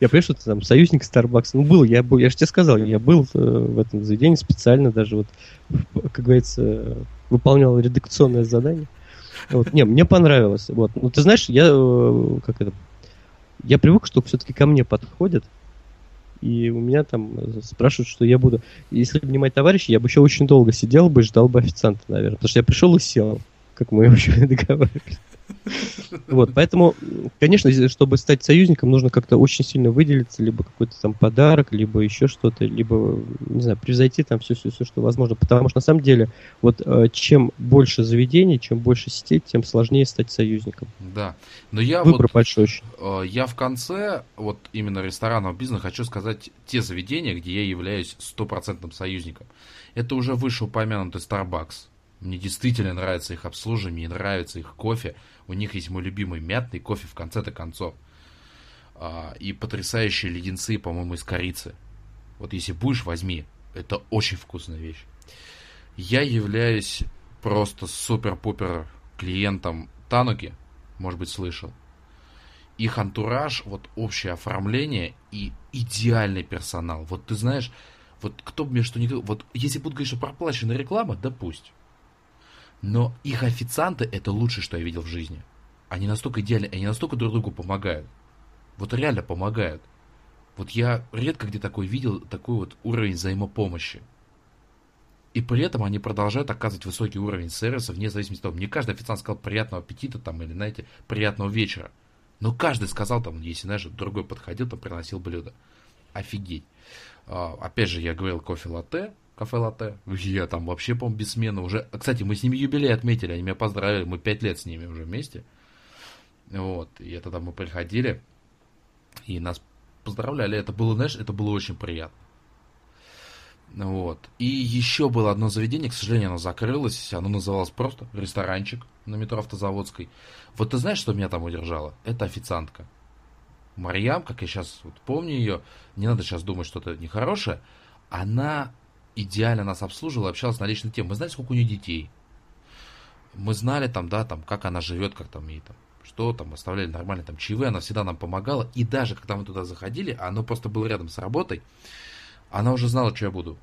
Я понимаю, что ты там союзник Starbucks. Ну, был, я был, я же тебе сказал, я был э, в этом заведении специально даже вот, как говорится, выполнял редакционное задание. Вот. Не, мне понравилось. Вот. Ну, ты знаешь, я э, как это, я привык, что все-таки ко мне подходят, и у меня там спрашивают, что я буду. Если обнимать товарища, я бы еще очень долго сидел бы и ждал бы официанта, наверное. Потому что я пришел и сел, как мы вообще договаривались. Вот, поэтому, конечно, чтобы стать союзником, нужно как-то очень сильно выделиться, либо какой-то там подарок, либо еще что-то, либо, не знаю, превзойти там все-все-все, что возможно. Потому что на самом деле, вот э, чем больше заведений, чем больше сетей, тем сложнее стать союзником. Да. Но я Выбор вот, большой очень. Э, я в конце, вот именно ресторанного бизнеса, хочу сказать те заведения, где я являюсь стопроцентным союзником. Это уже вышеупомянутый Starbucks мне действительно нравится их обслуживание, мне нравится их кофе. У них есть мой любимый мятный кофе в конце-то концов. А, и потрясающие леденцы, по-моему, из корицы. Вот если будешь, возьми. Это очень вкусная вещь. Я являюсь просто супер-пупер клиентом Тануки. Может быть, слышал. Их антураж, вот общее оформление и идеальный персонал. Вот ты знаешь, вот кто бы мне что ни говорил, вот если будут говорить, что проплаченная реклама, да пусть. Но их официанты это лучшее, что я видел в жизни. Они настолько идеальны, они настолько друг другу помогают. Вот реально помогают. Вот я редко где такой видел, такой вот уровень взаимопомощи. И при этом они продолжают оказывать высокий уровень сервиса вне зависимости от того. Мне каждый официант сказал приятного аппетита там или, знаете, приятного вечера. Но каждый сказал там, если, знаешь, другой подходил, там приносил блюдо. Офигеть. А, опять же, я говорил кофе латте, кафе латте. Я там вообще, по-моему, без смены уже. Кстати, мы с ними юбилей отметили, они меня поздравили, мы пять лет с ними уже вместе. Вот, и это там мы приходили, и нас поздравляли. Это было, знаешь, это было очень приятно. Вот. И еще было одно заведение, к сожалению, оно закрылось. Оно называлось просто ресторанчик на метро Автозаводской. Вот ты знаешь, что меня там удержало? Это официантка. Марьям, как я сейчас вот помню ее, не надо сейчас думать, что это нехорошее, она идеально нас обслуживала, общалась на личные темы. Мы знали, сколько у нее детей. Мы знали там, да, там, как она живет, как там ей там, что там, оставляли нормально там чаевые, она всегда нам помогала. И даже когда мы туда заходили, оно просто было рядом с работой, Она уже знала, что я буду.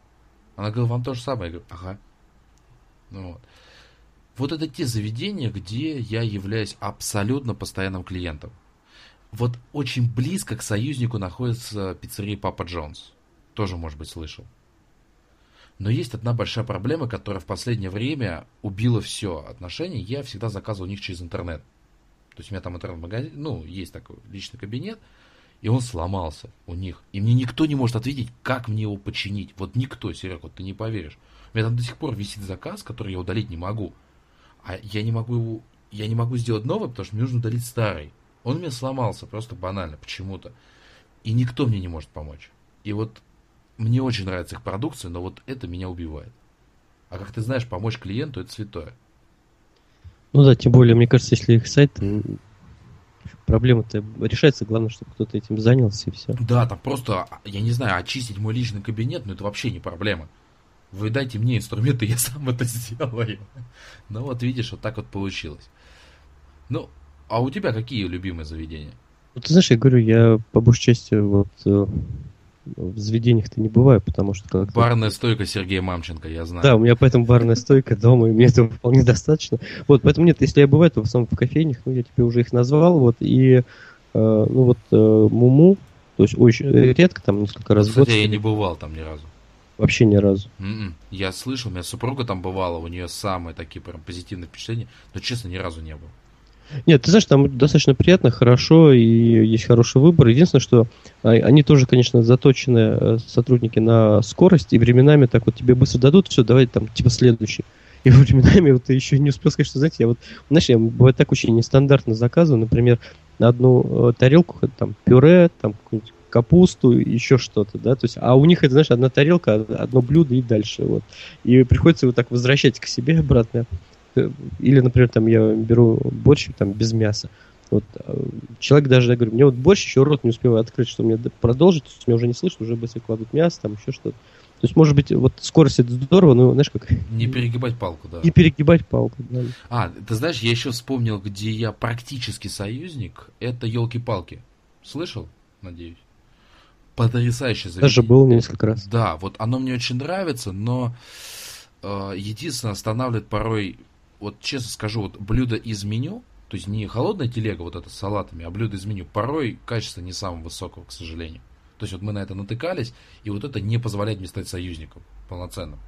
Она говорила, вам то же самое. Я говорю, ага. Ну вот. Вот это те заведения, где я являюсь абсолютно постоянным клиентом. Вот очень близко к союзнику находится пиццерия Папа Джонс. Тоже, может быть, слышал. Но есть одна большая проблема, которая в последнее время убила все отношения. Я всегда заказывал у них через интернет. То есть у меня там интернет-магазин, ну, есть такой личный кабинет, и он сломался у них. И мне никто не может ответить, как мне его починить. Вот никто, Серег, вот ты не поверишь. У меня там до сих пор висит заказ, который я удалить не могу. А я не могу его, я не могу сделать новый, потому что мне нужно удалить старый. Он у меня сломался, просто банально, почему-то. И никто мне не может помочь. И вот мне очень нравится их продукция, но вот это меня убивает. А как ты знаешь, помочь клиенту это святое. Ну да, тем более, мне кажется, если их сайт, проблема-то решается, главное, чтобы кто-то этим занялся и все. Да, там просто, я не знаю, очистить мой личный кабинет, ну это вообще не проблема. Вы дайте мне инструменты, я сам это сделаю. Ну вот видишь, вот так вот получилось. Ну, а у тебя какие любимые заведения? Ну, ты знаешь, я говорю, я по большей части вот э, в заведениях-то не бываю, потому что как Барная стойка Сергея Мамченко, я знаю. Да, у меня поэтому барная стойка дома, и мне этого вполне достаточно. Вот, поэтому нет, если я бываю, то в основном в кофейнях, ну, я тебе уже их назвал, вот, и, э, ну, вот, э, Муму, то есть очень редко, там, несколько раз в год. я не бывал там ни разу. Вообще ни разу. Mm-mm. Я слышал, у меня супруга там бывала, у нее самые такие прям позитивные впечатления, но честно, ни разу не был. Нет, ты знаешь, там достаточно приятно, хорошо, и есть хороший выбор. Единственное, что а, они тоже, конечно, заточены, э, сотрудники, на скорость, и временами так вот тебе быстро дадут, все, давай там, типа, следующий. И временами вот ты еще не успел сказать, что, знаете, я вот, знаешь, я бывает так очень нестандартно заказываю, например, на одну э, тарелку там пюре, там капусту, еще что-то, да, то есть, а у них это, знаешь, одна тарелка, одно блюдо и дальше, вот. И приходится вот так возвращать к себе обратно. Э, или, например, там я беру борщ там без мяса. Вот э, человек даже, я говорю, мне вот борщ еще рот не успевает открыть, что мне продолжить, то есть меня уже не слышно, уже быстро кладут мясо, там еще что-то. То есть, может быть, вот скорость это здорово, но знаешь как... Не перегибать палку, да. Не перегибать палку, да. А, ты знаешь, я еще вспомнил, где я практически союзник, это елки-палки. Слышал, надеюсь? потрясающее заведение. Даже был несколько раз. Да, вот оно мне очень нравится, но э, единственное останавливает порой, вот честно скажу, вот блюдо из меню, то есть не холодная телега вот это с салатами, а блюдо из меню, порой качество не самого высокого, к сожалению. То есть вот мы на это натыкались, и вот это не позволяет мне стать союзником полноценным.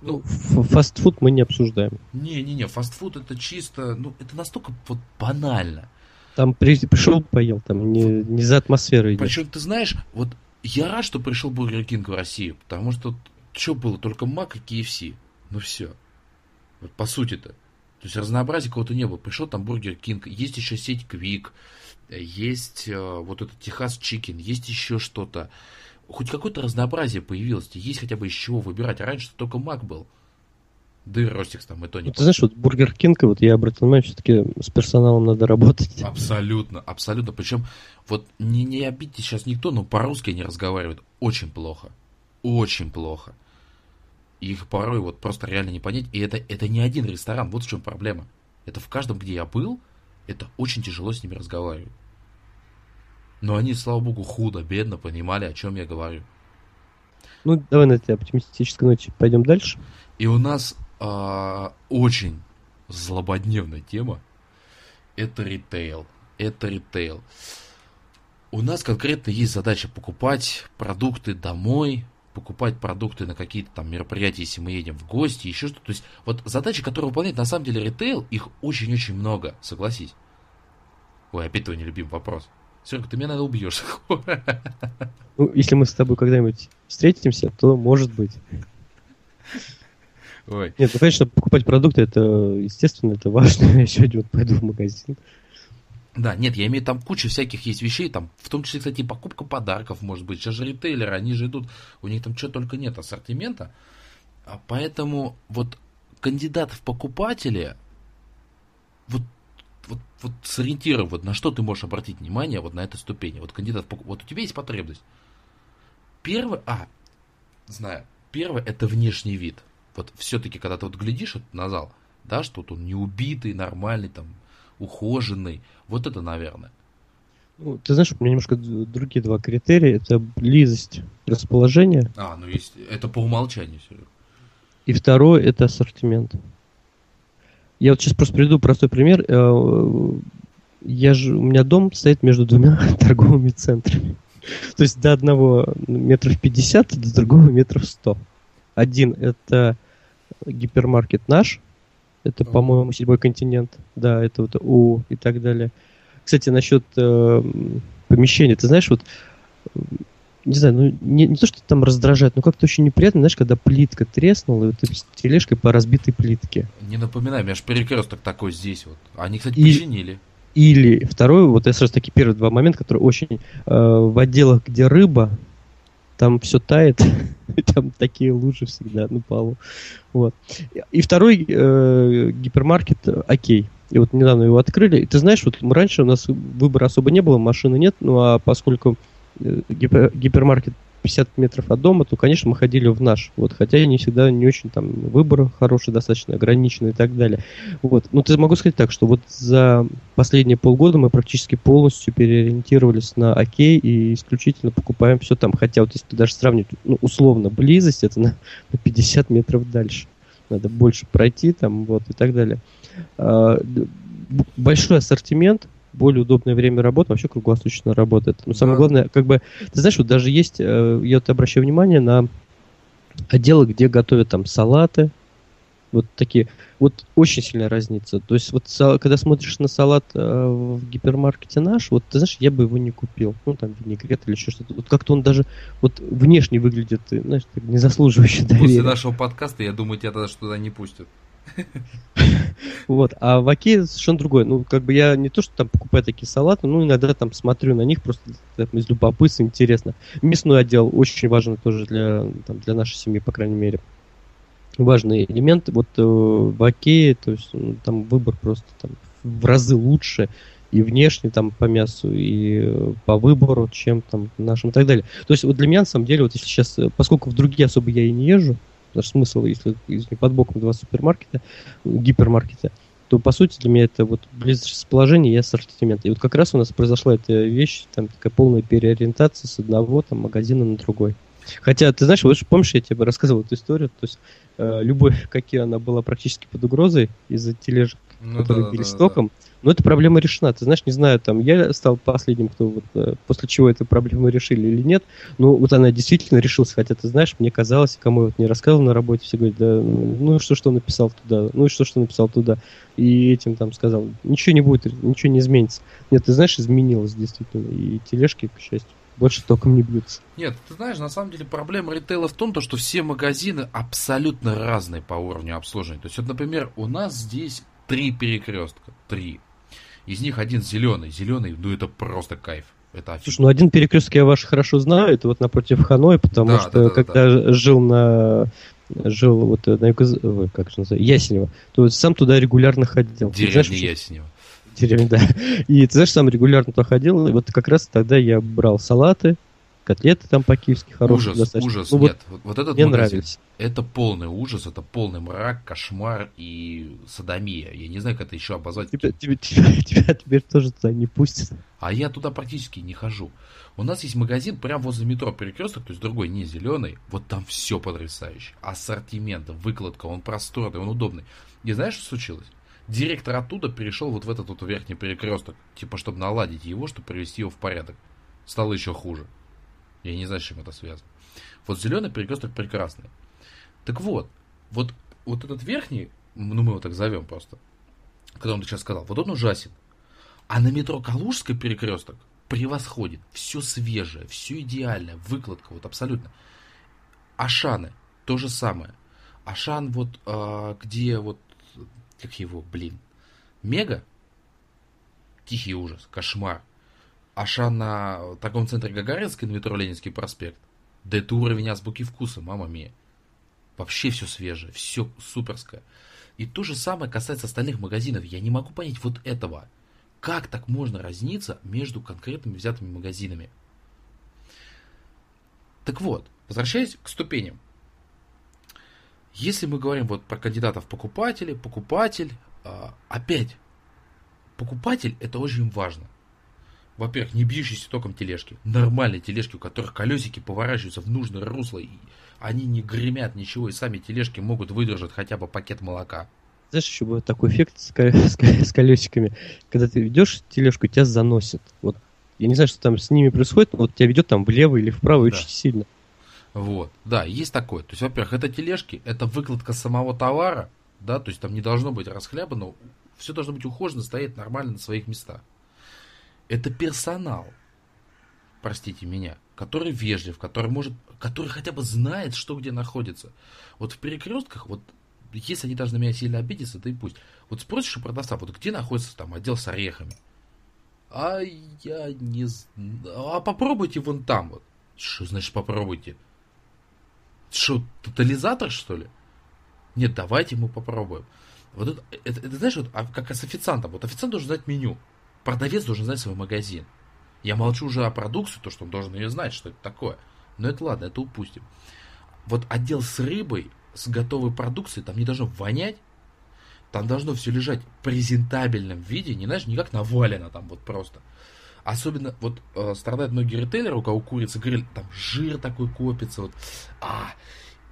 Ну, фастфуд мы не обсуждаем. Не-не-не, фастфуд это чисто, ну, это настолько вот банально. Там при, пришел, поел, там не, не за атмосферой. Причем, ты знаешь, вот я рад, что пришел Burger King в Россию, потому что что было, только Мак и KFC. Ну все. Вот по сути-то. То есть разнообразия кого-то не было. Пришел там Burger King, есть еще сеть Квик, есть э, вот этот Texas Chicken, есть еще что-то. Хоть какое-то разнообразие появилось, есть хотя бы из чего выбирать. А раньше только Мак был. Да и Ростикс там и то не Ты знаешь, вот Burger King, вот я обратил внимание, все-таки с персоналом надо работать. Абсолютно, абсолютно. Причем, вот не, не обидьте сейчас никто, но по-русски они разговаривают очень плохо. Очень плохо. Их порой вот просто реально не понять. И это, это не один ресторан, вот в чем проблема. Это в каждом, где я был, это очень тяжело с ними разговаривать. Но они, слава богу, худо, бедно понимали, о чем я говорю. Ну, давай на этой оптимистической ноте пойдем дальше. И у нас а, очень злободневная тема. Это ритейл. Это ритейл. У нас конкретно есть задача покупать продукты домой, покупать продукты на какие-то там мероприятия, если мы едем в гости, еще что-то. То есть вот задачи, которые выполняет на самом деле ритейл, их очень-очень много, согласись. Ой, опять твой нелюбимый вопрос. Серега, ты меня, надо убьешь. Ну, если мы с тобой когда-нибудь встретимся, то может быть. Ой. Нет, ну, конечно, покупать продукты, это, естественно, это важно. Я сегодня вот пойду в магазин. Да, нет, я имею там куча всяких есть вещей, там, в том числе, кстати, покупка подарков, может быть. Сейчас же ритейлеры, они же идут, у них там что только нет ассортимента. А поэтому вот кандидат в покупатели, вот, вот, вот сориентируй, вот на что ты можешь обратить внимание вот на этой ступени. Вот кандидат, в вот у тебя есть потребность. Первый, а, знаю, первое это внешний вид вот все-таки, когда ты вот глядишь вот на зал, да, что вот он не убитый, нормальный, там, ухоженный, вот это, наверное. Ну, ты знаешь, у меня немножко другие два критерия. Это близость расположения. А, ну есть, это по умолчанию, Серега. И второе это ассортимент. Я вот сейчас просто приведу простой пример. Э, я же, у меня дом стоит между двумя торговыми центрами. То есть до одного метров пятьдесят, до другого метров сто. Один это гипермаркет наш, это, по-моему, седьмой континент, да, это вот У и так далее. Кстати, насчет э, помещения, ты знаешь, вот, не знаю, ну, не, не то, что там раздражает, но как-то очень неприятно, знаешь, когда плитка треснула, и вот ты с тележкой по разбитой плитке. Не напоминай, у меня же перекресток такой здесь вот. Они, кстати, и... починили. Или второй, вот я сразу таки первые два момента, которые очень э, в отделах, где рыба, там все тает, там такие лужи всегда на полу. Вот. И второй э, гипермаркет Окей. И вот недавно его открыли. И ты знаешь, вот раньше у нас выбора особо не было, машины нет, ну а поскольку э, гипер, гипермаркет 50 метров от дома, то, конечно, мы ходили в наш. Вот, хотя я не всегда не очень там выбор хороший, достаточно ограниченный и так далее. Вот. Но ты могу сказать так, что вот за последние полгода мы практически полностью переориентировались на окей и исключительно покупаем все там. Хотя вот если ты даже сравнить, ну, условно, близость, это на, на 50 метров дальше. Надо больше пройти там, вот, и так далее. А, большой ассортимент, более удобное время работы, вообще круглосуточно работает. Но самое да. главное, как бы, ты знаешь, вот даже есть, э, я вот обращаю внимание на отделы, где готовят там салаты, вот такие, вот очень сильная разница. То есть вот когда смотришь на салат э, в гипермаркете наш, вот ты знаешь, я бы его не купил. Ну там винегрет или еще что-то. Вот как-то он даже вот внешне выглядит, знаешь, не заслуживающий доверия. После нашего подкаста, я думаю, тебя тогда что туда не пустят. Вот, а в Оке совершенно другое. Ну, как бы я не то, что там покупаю такие салаты, ну, иногда там смотрю на них просто из любопытства, интересно. Мясной отдел очень важен тоже для, там, для нашей семьи, по крайней мере. Важный элемент. Вот э, в Оке, то есть ну, там выбор просто там, в разы лучше и внешне там по мясу, и э, по выбору, чем там нашим и так далее. То есть вот для меня, на самом деле, вот если сейчас, э, поскольку в другие особо я и не езжу, Потому что смысл, если, если под боком два супермаркета, гипермаркета, то по сути для меня это вот близость расположения и ассортимент. И вот как раз у нас произошла эта вещь, там такая полная переориентация с одного там магазина на другой. Хотя, ты знаешь, вот помнишь, я тебе рассказывал эту историю, то есть э, любовь, какие она была практически под угрозой из-за тележек, ну, которые да, били да, стоком. Да. Но эта проблема решена. Ты знаешь, не знаю, там я стал последним, кто вот, э, после чего эту проблему решили или нет. Но вот она действительно решилась. Хотя, ты знаешь, мне казалось, кому я вот не рассказывал на работе, все говорят, да, ну и что, что написал туда, ну и что, что написал туда. И этим там сказал, ничего не будет, ничего не изменится. Нет, ты знаешь, изменилось действительно. И тележки, к счастью больше током не бьются. Нет, ты знаешь, на самом деле проблема ритейла в том, то, что все магазины абсолютно разные по уровню обслуживания. То есть, вот, например, у нас здесь три перекрестка, три. Из них один зеленый. Зеленый, ну это просто кайф. Это Слушай, ну один перекресток я ваш хорошо знаю, это вот напротив Ханой, потому да, что да, да, когда да. жил на жил вот на юго... как же называется, Ясенево, то сам туда регулярно ходил. Деревня знаешь, Ясенево. Деревня, да. И ты знаешь, сам регулярно туда ходил, и вот как раз тогда я брал салаты, котлеты там по-киевски хорошие. Ужас, достаточно. ужас, ну, нет. Вот, вот этот мне магазин, нравится. это полный ужас, это полный мрак, кошмар и садомия. Я не знаю, как это еще обозвать. Тебя, тебя, тебя, тебя теперь тоже туда не пустят. А я туда практически не хожу. У нас есть магазин прямо возле метро перекресток, то есть другой, не зеленый. Вот там все потрясающе. Ассортимент, выкладка, он просторный, он удобный. И знаешь, что случилось? Директор оттуда перешел вот в этот вот верхний перекресток, типа, чтобы наладить его, чтобы привести его в порядок. Стало еще хуже. Я не знаю, с чем это связано. Вот зеленый перекресток прекрасный. Так вот, вот, вот этот верхний, ну мы его так зовем просто, когда он сейчас сказал, вот он ужасен. А на метро Калужский перекресток превосходит. Все свежее, все идеальное, выкладка вот абсолютно. Ашаны, то же самое. Ашан вот, а, где вот, как его, блин, Мега? Тихий ужас, кошмар. Аша на торговом центре Гагаринский на метро Ленинский проспект. Да это уровень азбуки вкуса, мама мия. Вообще все свежее, все суперское. И то же самое касается остальных магазинов. Я не могу понять вот этого. Как так можно разниться между конкретными взятыми магазинами? Так вот, возвращаясь к ступеням. Если мы говорим вот про кандидатов покупателей, покупатель, а, опять, покупатель это очень важно. Во-первых, не бьющиеся током тележки, нормальные тележки, у которых колесики поворачиваются в нужное русло, и они не гремят ничего, и сами тележки могут выдержать хотя бы пакет молока. Знаешь, еще будет такой эффект с, с, с колесиками, когда ты ведешь тележку, тебя заносит. Вот я не знаю, что там с ними происходит, но вот тебя ведет там влево или вправо да. очень сильно. Вот, да, есть такое. То есть, во-первых, это тележки, это выкладка самого товара, да, то есть там не должно быть расхлябано, все должно быть ухожено, стоять нормально на своих местах. Это персонал, простите меня, который вежлив, который может, который хотя бы знает, что где находится. Вот в перекрестках, вот если они даже на меня сильно обидятся, да и пусть. Вот спросишь у продавца, вот где находится там отдел с орехами? А я не знаю. А попробуйте вон там вот. Что значит попробуйте? Что, тотализатор, что ли? Нет, давайте мы попробуем. Вот это, это, это знаешь, вот, а как с официантом. Вот официант должен знать меню. Продавец должен знать свой магазин. Я молчу уже о продукции, то, что он должен ее знать, что это такое. Но это ладно, это упустим. Вот отдел с рыбой, с готовой продукцией, там не должно вонять. Там должно все лежать в презентабельном виде, не знаешь, не как навалено там вот просто. Особенно вот э, страдают многие ритейлеры, у кого курица гриль, там жир такой копится, вот. А,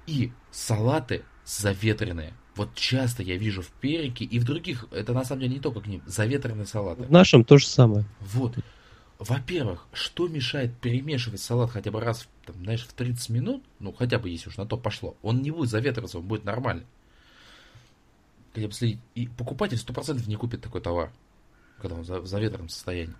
и салаты заветренные. Вот часто я вижу в перике и в других, это на самом деле не только к ним, заветренные салаты. В нашем то же самое. Вот. Во-первых, что мешает перемешивать салат хотя бы раз, там, знаешь, в 30 минут, ну, хотя бы если уж на то пошло, он не будет заветриваться, он будет нормальный. Хотя бы следить. И покупатель 100% не купит такой товар, когда он в заветренном состоянии.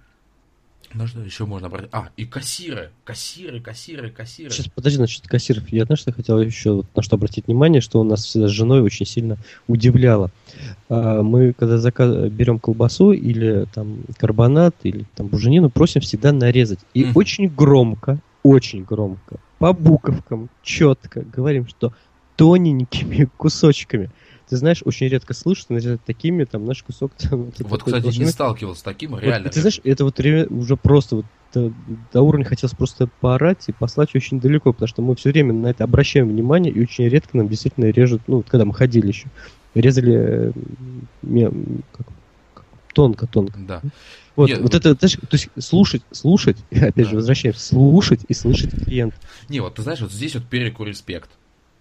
На что еще можно брать? А, и кассиры, кассиры, кассиры, кассиры. Сейчас, подожди, насчет кассиров. Я, знаешь, что хотел еще вот на что обратить внимание, что у нас всегда с женой очень сильно удивляло. А, мы, когда заказ... берем колбасу или там карбонат, или там буженину, просим всегда нарезать. И mm. очень громко, очень громко, по буковкам, четко говорим, что тоненькими кусочками ты знаешь, очень редко слышу, что такими, там, наш кусок... Там, вот, кстати, должны... не сталкивался с таким, реально. Вот, ты знаешь, это вот уже просто вот до, до уровня хотелось просто поорать и послать очень далеко, потому что мы все время на это обращаем внимание, и очень редко нам действительно режут, ну, когда мы ходили еще, резали э, тонко-тонко. Да. Вот, Нет, вот это, то есть слушать, слушать, опять да. же, возвращаемся, слушать и слышать клиент. Не, вот ты знаешь, вот здесь вот переку респект.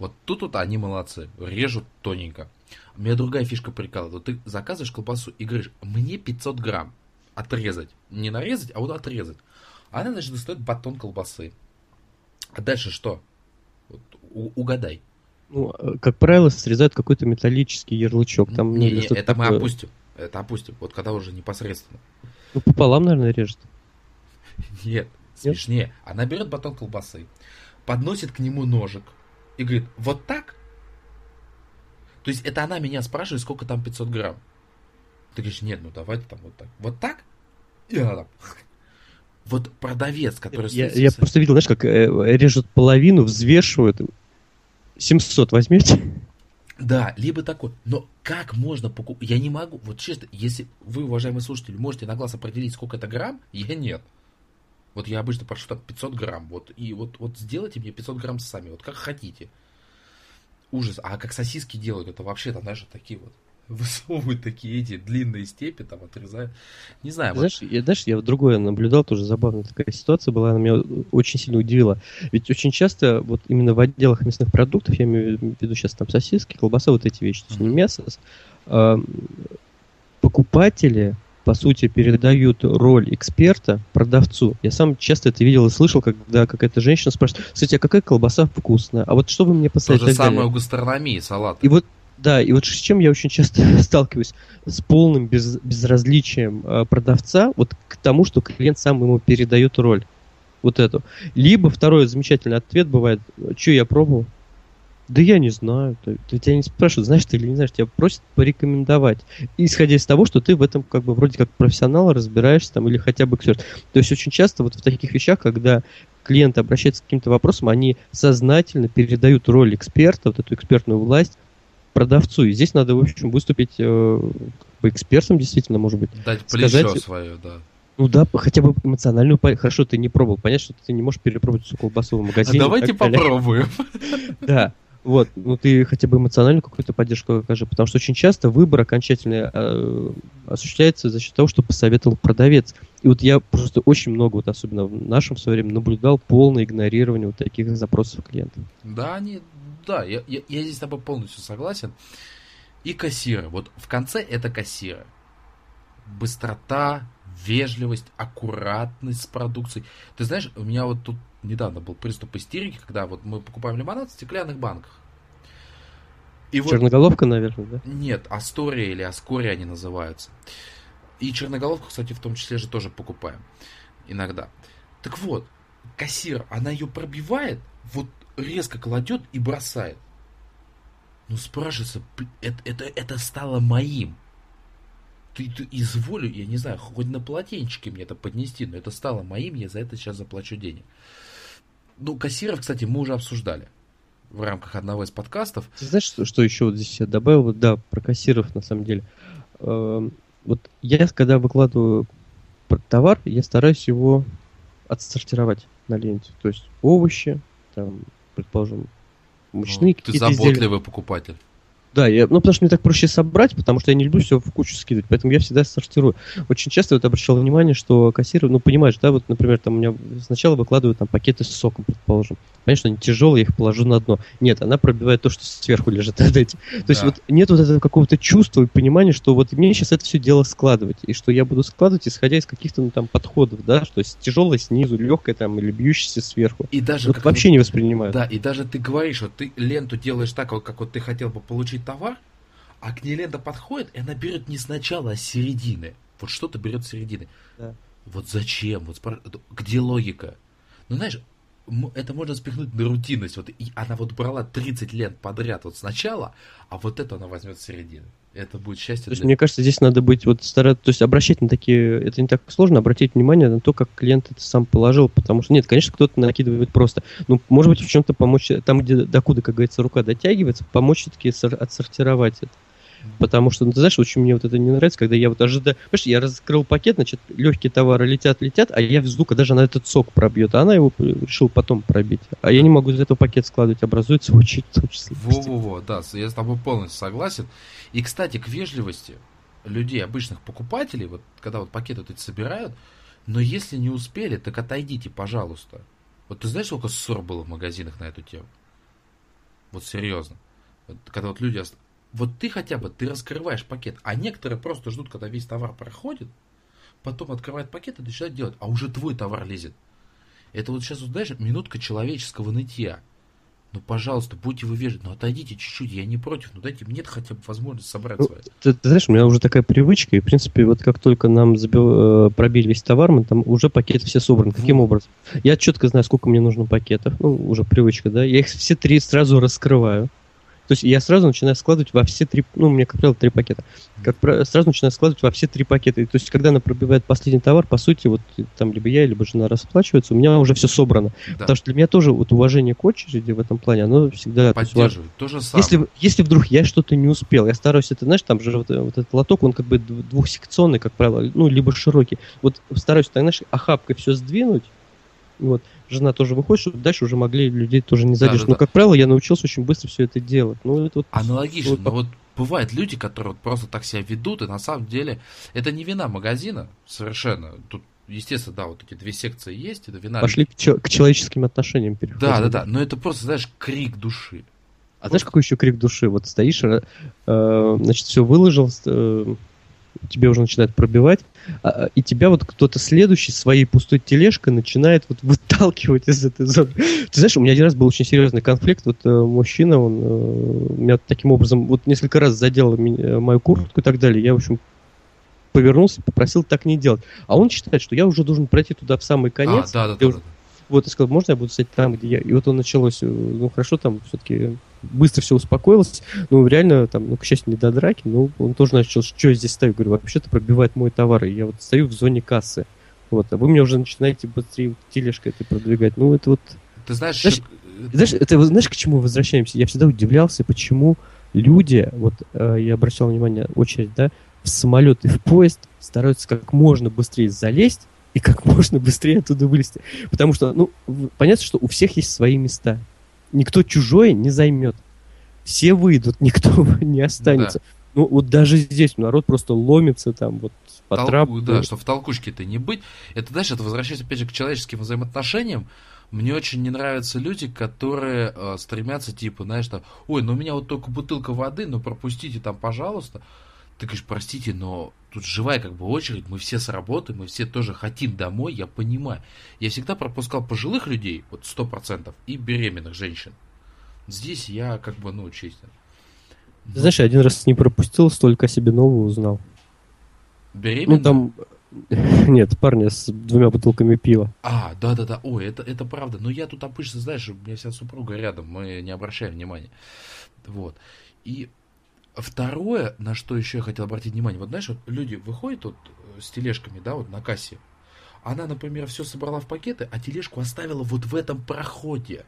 Вот тут вот они молодцы, режут тоненько. У меня другая фишка прикалывает. Ты заказываешь колбасу и говоришь, мне 500 грамм отрезать. Не нарезать, а вот отрезать. Она, значит, достает батон колбасы. А дальше что? Вот, угадай. Ну, как правило, срезают какой-то металлический ярлычок. Там, не, не, это такое... мы опустим. Это опустим. Вот когда уже непосредственно. Ну, пополам, наверное, режет. Нет, смешнее. Она берет батон колбасы, подносит к нему ножик и говорит, вот так? То есть это она меня спрашивает, сколько там 500 грамм. Ты говоришь, нет, ну давайте там вот так. Вот так? И она там... Вот продавец, который... Я, я просто видел, знаешь, как э, режут половину, взвешивают. 700 возьмете? Да, либо такой. Но как можно покупать? Я не могу. Вот честно, если вы, уважаемые слушатели, можете на глаз определить, сколько это грамм, я нет. Вот я обычно прошу там 500 грамм. Вот, и вот, вот сделайте мне 500 грамм сами. Вот как хотите. Ужас. А как сосиски делают, это вообще там, знаешь, такие вот высовывают такие эти длинные степи, там отрезают. Не знаю. Знаешь, вот... я, знаешь, я другое наблюдал, тоже забавная такая ситуация была, она меня очень сильно удивила. Ведь очень часто вот именно в отделах мясных продуктов, я имею в виду сейчас там сосиски, колбаса, вот эти вещи, то есть не мясо, э, покупатели по сути, передают роль эксперта продавцу. Я сам часто это видел и слышал, когда какая-то женщина спрашивает, кстати, а какая колбаса вкусная? А вот что вы мне посоветуете? То же самое у гастрономии, салат. И вот да, и вот с чем я очень часто сталкиваюсь, с полным без, безразличием э, продавца вот к тому, что клиент сам ему передает роль. Вот эту. Либо второй замечательный ответ бывает, что я пробовал, да я не знаю. Тебя не спрашивают, знаешь ты или не знаешь, тебя просят порекомендовать. Исходя из того, что ты в этом как бы вроде как профессионал разбираешься там или хотя бы эксперт. То есть очень часто вот в таких вещах, когда клиент обращается к каким-то вопросам, они сознательно передают роль эксперта, вот эту экспертную власть продавцу. И здесь надо, в общем, выступить э, как бы экспертом, действительно, может быть. Дать плечо сказать, свое, да. Ну да, хотя бы эмоциональную Хорошо, ты не пробовал. Понять, что ты не можешь перепробовать всю колбасу в магазине. А давайте попробуем. Да. Вот, ну ты хотя бы эмоциональную какую-то поддержку окажи, потому что очень часто выбор окончательный э, осуществляется за счет того, что посоветовал продавец. И вот я просто очень много, вот особенно в нашем свое время, наблюдал полное игнорирование вот таких запросов клиентов. Да, они, да, я, я, я здесь с тобой полностью согласен. И кассиры. Вот в конце это кассиры. Быстрота, вежливость, аккуратность с продукцией. Ты знаешь, у меня вот тут недавно был приступ истерики, когда вот мы покупаем лимонад в стеклянных банках. И Черноголовка, вот, наверное, да? Нет, Астория или Аскория они называются. И черноголовку, кстати, в том числе же тоже покупаем иногда. Так вот, кассир, она ее пробивает, вот резко кладет и бросает. Ну, спрашивается, это, это, это стало моим ты, ты изволю, я не знаю, хоть на полотенчике мне это поднести, но это стало моим, я за это сейчас заплачу денег. Ну, кассиров, кстати, мы уже обсуждали в рамках одного из подкастов. Ты знаешь, что, что еще вот здесь я добавил? Да, про кассиров на самом деле. Эм, вот я, когда выкладываю товар, я стараюсь его отсортировать на ленте. То есть овощи, там, предположим, мучные ну, Ты заботливый изделия. покупатель. Да, я, ну потому что мне так проще собрать, потому что я не люблю все в кучу скидывать, поэтому я всегда сортирую. Очень часто вот обращал внимание, что кассиры, ну понимаешь, да, вот, например, там у меня сначала выкладывают там пакеты с соком, предположим. Конечно, они тяжелые, я их положу на дно. Нет, она пробивает то, что сверху лежит То да. есть вот нет вот этого какого-то чувства и понимания, что вот мне сейчас это все дело складывать, и что я буду складывать, исходя из каких-то ну, там подходов, да, что есть тяжелое снизу, легкое там или бьющееся сверху. И даже вот вообще вот, не воспринимаю. Да, и даже ты говоришь, вот ты ленту делаешь так, как вот ты хотел бы получить товар, а к ней лента подходит, и она берет не сначала, а с середины. Вот что-то берет с середины. Да. Вот зачем? Вот спор... Где логика? Ну, знаешь, это можно спихнуть на рутинность. Вот и она вот брала 30 лент подряд вот сначала, а вот это она возьмет с середины. Это будет счастье. То есть, для... мне кажется, здесь надо быть вот стараться, то есть обращать на такие, это не так сложно, обратить внимание на то, как клиент это сам положил, потому что нет, конечно, кто-то накидывает просто, ну, может быть, в чем-то помочь, там, где докуда, как говорится, рука дотягивается, помочь все-таки отсортировать это. Потому что, ну, ты знаешь, очень мне вот это не нравится, когда я вот ожидаю... Понимаешь, я раскрыл пакет, значит, легкие товары летят, летят, а я везду, когда же она этот сок пробьет, а она его решила потом пробить. А я не могу из этого пакет складывать, образуется очень Во-во-во, да, я с тобой полностью согласен. И, кстати, к вежливости людей, обычных покупателей, вот когда вот пакеты вот эти собирают, но если не успели, так отойдите, пожалуйста. Вот ты знаешь, сколько ссор было в магазинах на эту тему? Вот серьезно. Вот, когда вот люди вот ты хотя бы, ты раскрываешь пакет, а некоторые просто ждут, когда весь товар проходит, потом открывают пакет и начинают делать, а уже твой товар лезет. Это вот сейчас, вот, знаешь, минутка человеческого нытья. Ну, пожалуйста, будьте вы вежливы, ну отойдите чуть-чуть, я не против, ну дайте мне хотя бы возможность собрать ну, свое. Ты, ты знаешь, у меня уже такая привычка, и в принципе, вот как только нам забил, э, пробили весь товар, мы там уже пакеты все собраны. Каким вот. образом? Я четко знаю, сколько мне нужно пакетов, ну, уже привычка, да, я их все три сразу раскрываю. То есть я сразу начинаю складывать во все три, ну, у меня, как правило, три пакета. Как сразу начинаю складывать во все три пакета. То есть, когда она пробивает последний товар, по сути, вот там либо я, либо жена расплачивается, у меня уже все собрано. Да. Потому что для меня тоже вот уважение к очереди в этом плане, оно всегда... Поддерживает, то, же самое. Если, если вдруг я что-то не успел, я стараюсь, это, знаешь, там же вот, вот этот лоток, он как бы двухсекционный, как правило, ну, либо широкий. Вот стараюсь, так, знаешь, охапкой все сдвинуть, вот жена тоже выходит, чтобы дальше уже могли людей тоже не задержать. Да, да, Но, как правило, я научился очень быстро все это делать. Ну, это вот, Аналогично, вот, но вот бывают люди, которые вот просто так себя ведут, и на самом деле это не вина магазина совершенно. Тут естественно, да, вот эти две секции есть, это вина. Пошли к, к человеческим отношениям переходим. Да, да, да, но это просто, знаешь, крик души. А вот. знаешь, какой еще крик души? Вот стоишь, э, значит, все выложил, э, тебе уже начинает пробивать, а, а, и тебя вот кто-то следующий своей пустой тележкой начинает вот выталкивать из этой зоны. Ты знаешь, у меня один раз был очень серьезный конфликт, вот э, мужчина, он э, меня таким образом вот несколько раз задел меня, мою куртку и так далее, я, в общем, повернулся, попросил так не делать. А он считает, что я уже должен пройти туда в самый конец. А, да, да, да, да. Вот, и сказал, можно я буду стоять там, где я? И вот он началось, э, ну, хорошо, там все-таки быстро все успокоилось. Ну, реально, там, ну, к счастью, не до драки, но он тоже начал, что я здесь стою. Говорю, вообще-то пробивает мой товар, и я вот стою в зоне кассы. Вот, а вы меня уже начинаете быстрее тележкой это продвигать. Ну, это вот... Ты знаешь... Знаешь, знаешь, это, знаешь, к чему возвращаемся? Я всегда удивлялся, почему люди, вот э, я обращал внимание, очередь, да, в самолет и в поезд стараются как можно быстрее залезть и как можно быстрее оттуда вылезти. Потому что, ну, понятно, что у всех есть свои места никто чужое не займет. все выйдут, никто не останется. Да. Ну, вот даже здесь народ просто ломится там, вот по Тол- трапу. Да, что в толкучке-то не быть. Это, знаешь, это возвращается, опять же, к человеческим взаимоотношениям. Мне очень не нравятся люди, которые э, стремятся, типа, знаешь, там, ой, ну у меня вот только бутылка воды, ну пропустите там, пожалуйста. Ты говоришь, простите, но тут живая как бы очередь, мы все с работы, мы все тоже хотим домой, я понимаю. Я всегда пропускал пожилых людей, вот сто процентов, и беременных женщин. Здесь я как бы, ну, честно. Ты знаешь, я один раз не пропустил, столько о себе нового узнал. Беременных? Ну, там, нет, парня с двумя бутылками пива. А, да-да-да, ой, это, это правда. Но я тут обычно, знаешь, у меня вся супруга рядом, мы не обращаем внимания. Вот. И второе, на что еще я хотел обратить внимание, вот знаешь, вот люди выходят вот э, с тележками, да, вот на кассе. Она, например, все собрала в пакеты, а тележку оставила вот в этом проходе.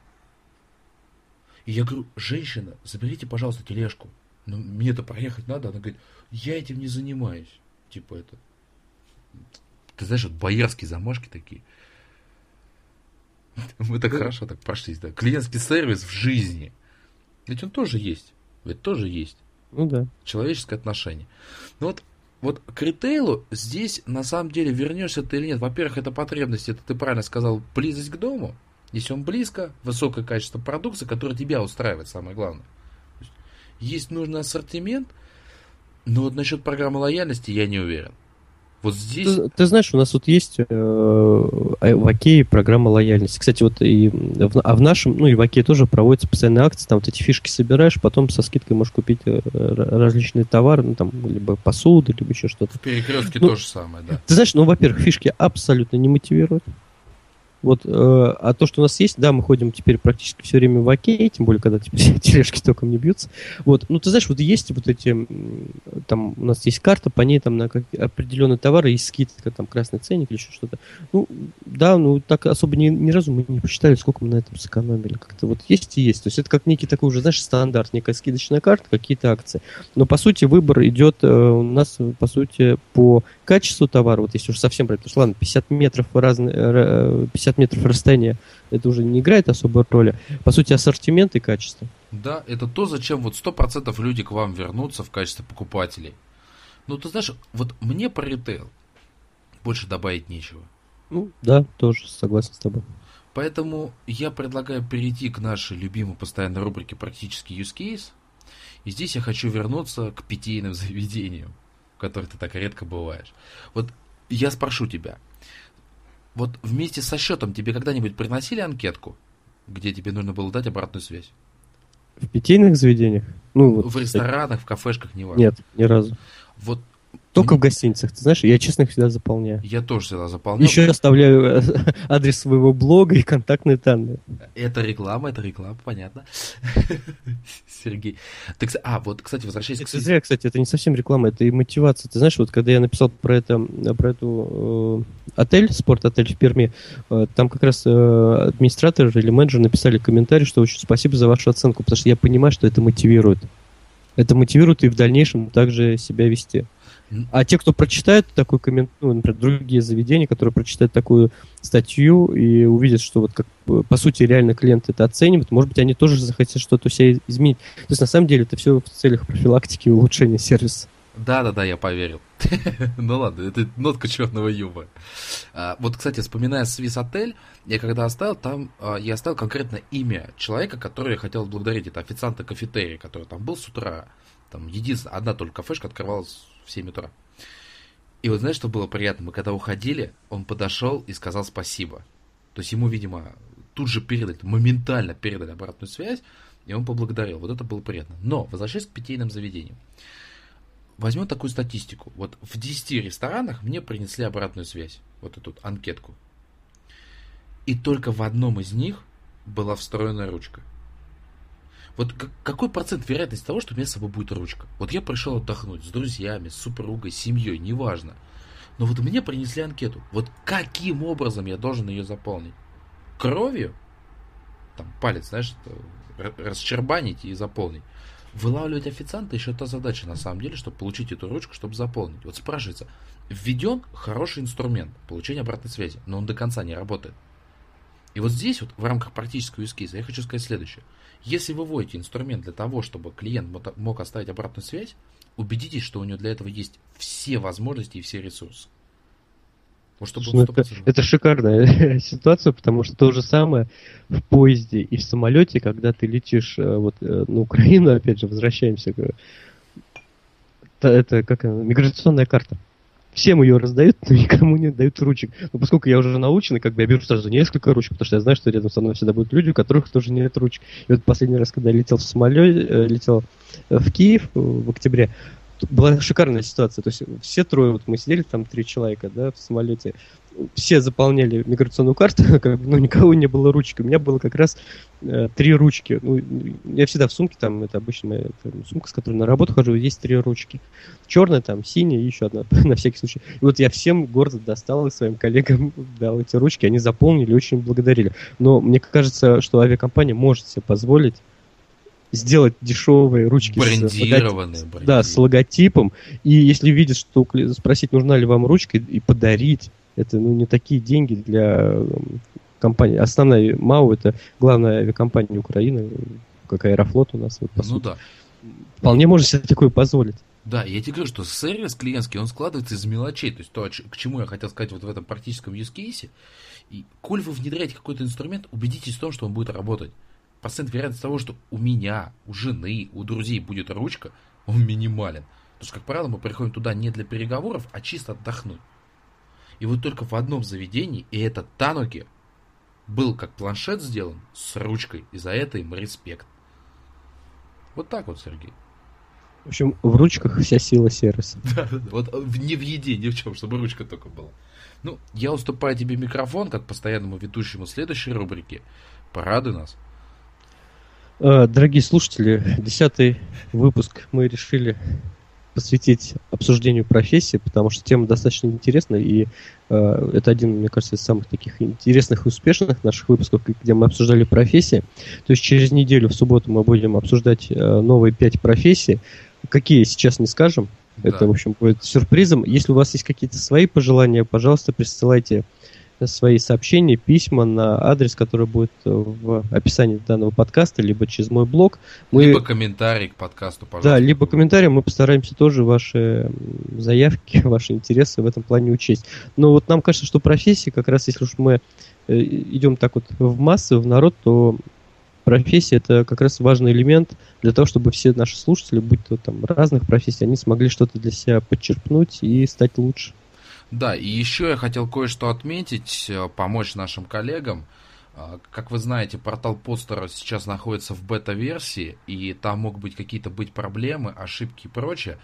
И я говорю, женщина, заберите, пожалуйста, тележку. Ну, мне-то проехать надо. Она говорит, я этим не занимаюсь. Типа это. Ты знаешь, вот боярские замашки такие. Мы так хорошо так прошлись, да. Клиентский сервис в жизни. Ведь он тоже есть. Ведь тоже есть. Ну да. Человеческое отношение. Ну вот, вот к ритейлу здесь на самом деле вернешься ты или нет. Во-первых, это потребность, это ты правильно сказал, близость к дому. Если он близко, высокое качество продукции, которое тебя устраивает, самое главное. Есть нужный ассортимент, но вот насчет программы лояльности я не уверен. Вот здесь... Ты, ты знаешь, у нас вот есть э, в Окее программа лояльности. Кстати, вот и в, а в нашем, ну и в Окее тоже проводятся постоянные акции, там вот эти фишки собираешь, потом со скидкой можешь купить э, различные товары, ну там, либо посуду, либо еще что-то. В перекрестке ну, то же самое, да. Ты знаешь, ну, во-первых, фишки абсолютно не мотивируют. Вот, э, а то, что у нас есть, да, мы ходим теперь практически все время в окей, тем более, когда теперь тележки током не бьются. Вот, ну, ты знаешь, вот есть вот эти, там, у нас есть карта, по ней там на как, определенные товары есть скидка, там, красный ценник или еще что-то. Ну, да, ну, так особо ни, ни разу мы не посчитали, сколько мы на этом сэкономили. Как-то вот есть и есть. То есть это как некий такой уже, знаешь, стандарт, некая скидочная карта, какие-то акции. Но, по сути, выбор идет э, у нас, по сути, по качеству товара. Вот если уж совсем брать, то ладно, 50 метров разные, 50 50 метров расстояния, это уже не играет особой роли. По сути, ассортимент и качество. Да, это то, зачем вот 100% люди к вам вернутся в качестве покупателей. Ну, ты знаешь, вот мне по ритейл больше добавить нечего. Ну, да, тоже согласен с тобой. Поэтому я предлагаю перейти к нашей любимой постоянной рубрике «Практический use case». И здесь я хочу вернуться к питейным заведениям, в которых ты так редко бываешь. Вот я спрошу тебя, вот вместе со счетом тебе когда-нибудь приносили анкетку, где тебе нужно было дать обратную связь? В питейных заведениях? Ну, вот, в ресторанах, в кафешках, не важно. Нет, ни разу. Вот только в гостиницах, ты знаешь, я честно их всегда заполняю. Я тоже всегда заполняю. Еще оставляю э, адрес своего блога и контактные данные. Это реклама, это реклама, понятно. Сергей. Ты, а, вот, кстати, возвращаясь к... Зря, кстати, это не совсем реклама, это и мотивация. Ты знаешь, вот когда я написал про это, про эту э, отель, спорт-отель в Перми, э, там как раз э, администратор или менеджер написали комментарий, что очень спасибо за вашу оценку, потому что я понимаю, что это мотивирует. Это мотивирует и в дальнейшем также себя вести. А те, кто прочитает такой коммент, ну, например, другие заведения, которые прочитают такую статью и увидят, что вот как по сути реально клиент это оценивает, может быть, они тоже захотят что-то себя изменить. То есть на самом деле это все в целях профилактики и улучшения сервиса. Да, да, да, я поверил. ну ладно, это нотка черного юмора. А, вот, кстати, вспоминая Swiss Отель, я когда оставил, там а, я оставил конкретно имя человека, который я хотел благодарить. Это официанта кафетерия, который там был с утра. Там единственная, одна только кафешка открывалась в 7 утра. И вот знаешь, что было приятно? Мы когда уходили, он подошел и сказал спасибо. То есть ему, видимо, тут же передали, моментально передали обратную связь, и он поблагодарил. Вот это было приятно. Но, возвращаясь к питейным заведениям. Возьмем такую статистику. Вот в 10 ресторанах мне принесли обратную связь. Вот эту анкетку. И только в одном из них была встроенная ручка. Вот какой процент вероятности того, что у меня с собой будет ручка? Вот я пришел отдохнуть с друзьями, с супругой, с семьей, неважно. Но вот мне принесли анкету. Вот каким образом я должен ее заполнить? Кровью? Там палец, знаешь, расчербанить и заполнить. Вылавливать официанта еще та задача на самом деле, чтобы получить эту ручку, чтобы заполнить. Вот спрашивается, введен хороший инструмент получения обратной связи, но он до конца не работает. И вот здесь вот в рамках практического case я хочу сказать следующее. Если вы вводите инструмент для того, чтобы клиент мог оставить обратную связь, убедитесь, что у него для этого есть все возможности и все ресурсы. Вот чтобы ну, это, это шикарная ситуация, потому что то же самое в поезде и в самолете, когда ты летишь э, вот э, на Украину, опять же, возвращаемся к... Это, это как миграционная карта всем ее раздают, но никому не дают ручек. Но поскольку я уже научен, как бы я беру сразу несколько ручек, потому что я знаю, что рядом со мной всегда будут люди, у которых тоже нет ручек. И вот последний раз, когда я летел в самолете, э, летел в Киев в октябре, была шикарная ситуация. То есть все трое, вот мы сидели там три человека, да, в самолете, все заполняли миграционную карту, как но никого не было ручки. У меня было как раз э, три ручки. Ну, я всегда в сумке, там, это обычная это, сумка, с которой на работу хожу, есть три ручки. Черная, там, синяя и еще одна, на всякий случай. И вот я всем гордо достал и своим коллегам дал эти ручки, они заполнили, очень благодарили. Но мне кажется, что авиакомпания может себе позволить сделать дешевые ручки брендированные, с, логотип, да, с логотипом. И если видят, что спросить, нужна ли вам ручка, и подарить. Это ну, не такие деньги для компании. Основная МАУ это главная авиакомпания Украины, как Аэрофлот у нас. Вот, ну сути. да. Вполне можно себе такое позволить. Да, я тебе говорю, что сервис клиентский, он складывается из мелочей. То есть то, к чему я хотел сказать вот в этом практическом use case. И коль вы внедряете какой-то инструмент, убедитесь в том, что он будет работать процент вероятности того, что у меня, у жены, у друзей будет ручка, он минимален. Потому что, как правило, мы приходим туда не для переговоров, а чисто отдохнуть. И вот только в одном заведении, и это Тануки, был как планшет сделан с ручкой, и за это им респект. Вот так вот, Сергей. В общем, в ручках вся сила сервиса. Да, да, вот не в еде, ни в чем, чтобы ручка только была. Ну, я уступаю тебе микрофон, как постоянному ведущему следующей рубрики. Порадуй нас. Э, дорогие слушатели, десятый выпуск мы решили посвятить обсуждению профессии, потому что тема достаточно интересная, и э, это один, мне кажется, из самых таких интересных и успешных наших выпусков, где мы обсуждали профессии. То есть через неделю, в субботу, мы будем обсуждать э, новые пять профессий. Какие сейчас не скажем, да. это, в общем, будет сюрпризом. Если у вас есть какие-то свои пожелания, пожалуйста, присылайте свои сообщения, письма на адрес, который будет э, в описании данного подкаста, либо через мой блог. Мы... Либо комментарий к подкасту, пожалуйста. Да, либо комментарий, мы постараемся тоже ваши заявки, ваши интересы в этом плане учесть. Но вот нам кажется, что профессии, как раз если уж мы э, идем так вот в массы, в народ, то профессия это как раз важный элемент для того, чтобы все наши слушатели, будь то там разных профессий, они смогли что-то для себя подчерпнуть и стать лучше. Да, и еще я хотел кое-что отметить, э, помочь нашим коллегам. А, как вы знаете, портал постера сейчас находится в бета-версии, и там могут быть какие-то быть проблемы, ошибки и прочее.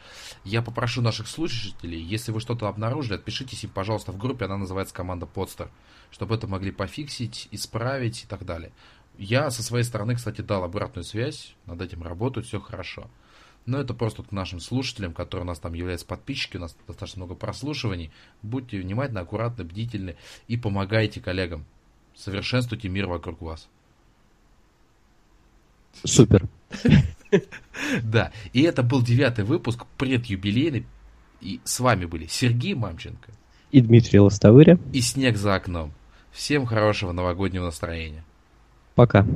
Я попрошу наших слушателей, если вы что-то обнаружили, отпишитесь им, пожалуйста, в группе, она называется команда Подстер, чтобы это могли пофиксить, исправить и так далее. Я со своей стороны, кстати, дал обратную связь, над этим работают, все хорошо. Но это просто к нашим слушателям, которые у нас там являются подписчики, у нас достаточно много прослушиваний. Будьте внимательны, аккуратны, бдительны и помогайте коллегам. Совершенствуйте мир вокруг вас. Супер. Да, и это был девятый выпуск, предюбилейный. И с вами были Сергей Мамченко. И Дмитрий Лостовыря. И Снег за окном. Всем хорошего новогоднего настроения. Пока.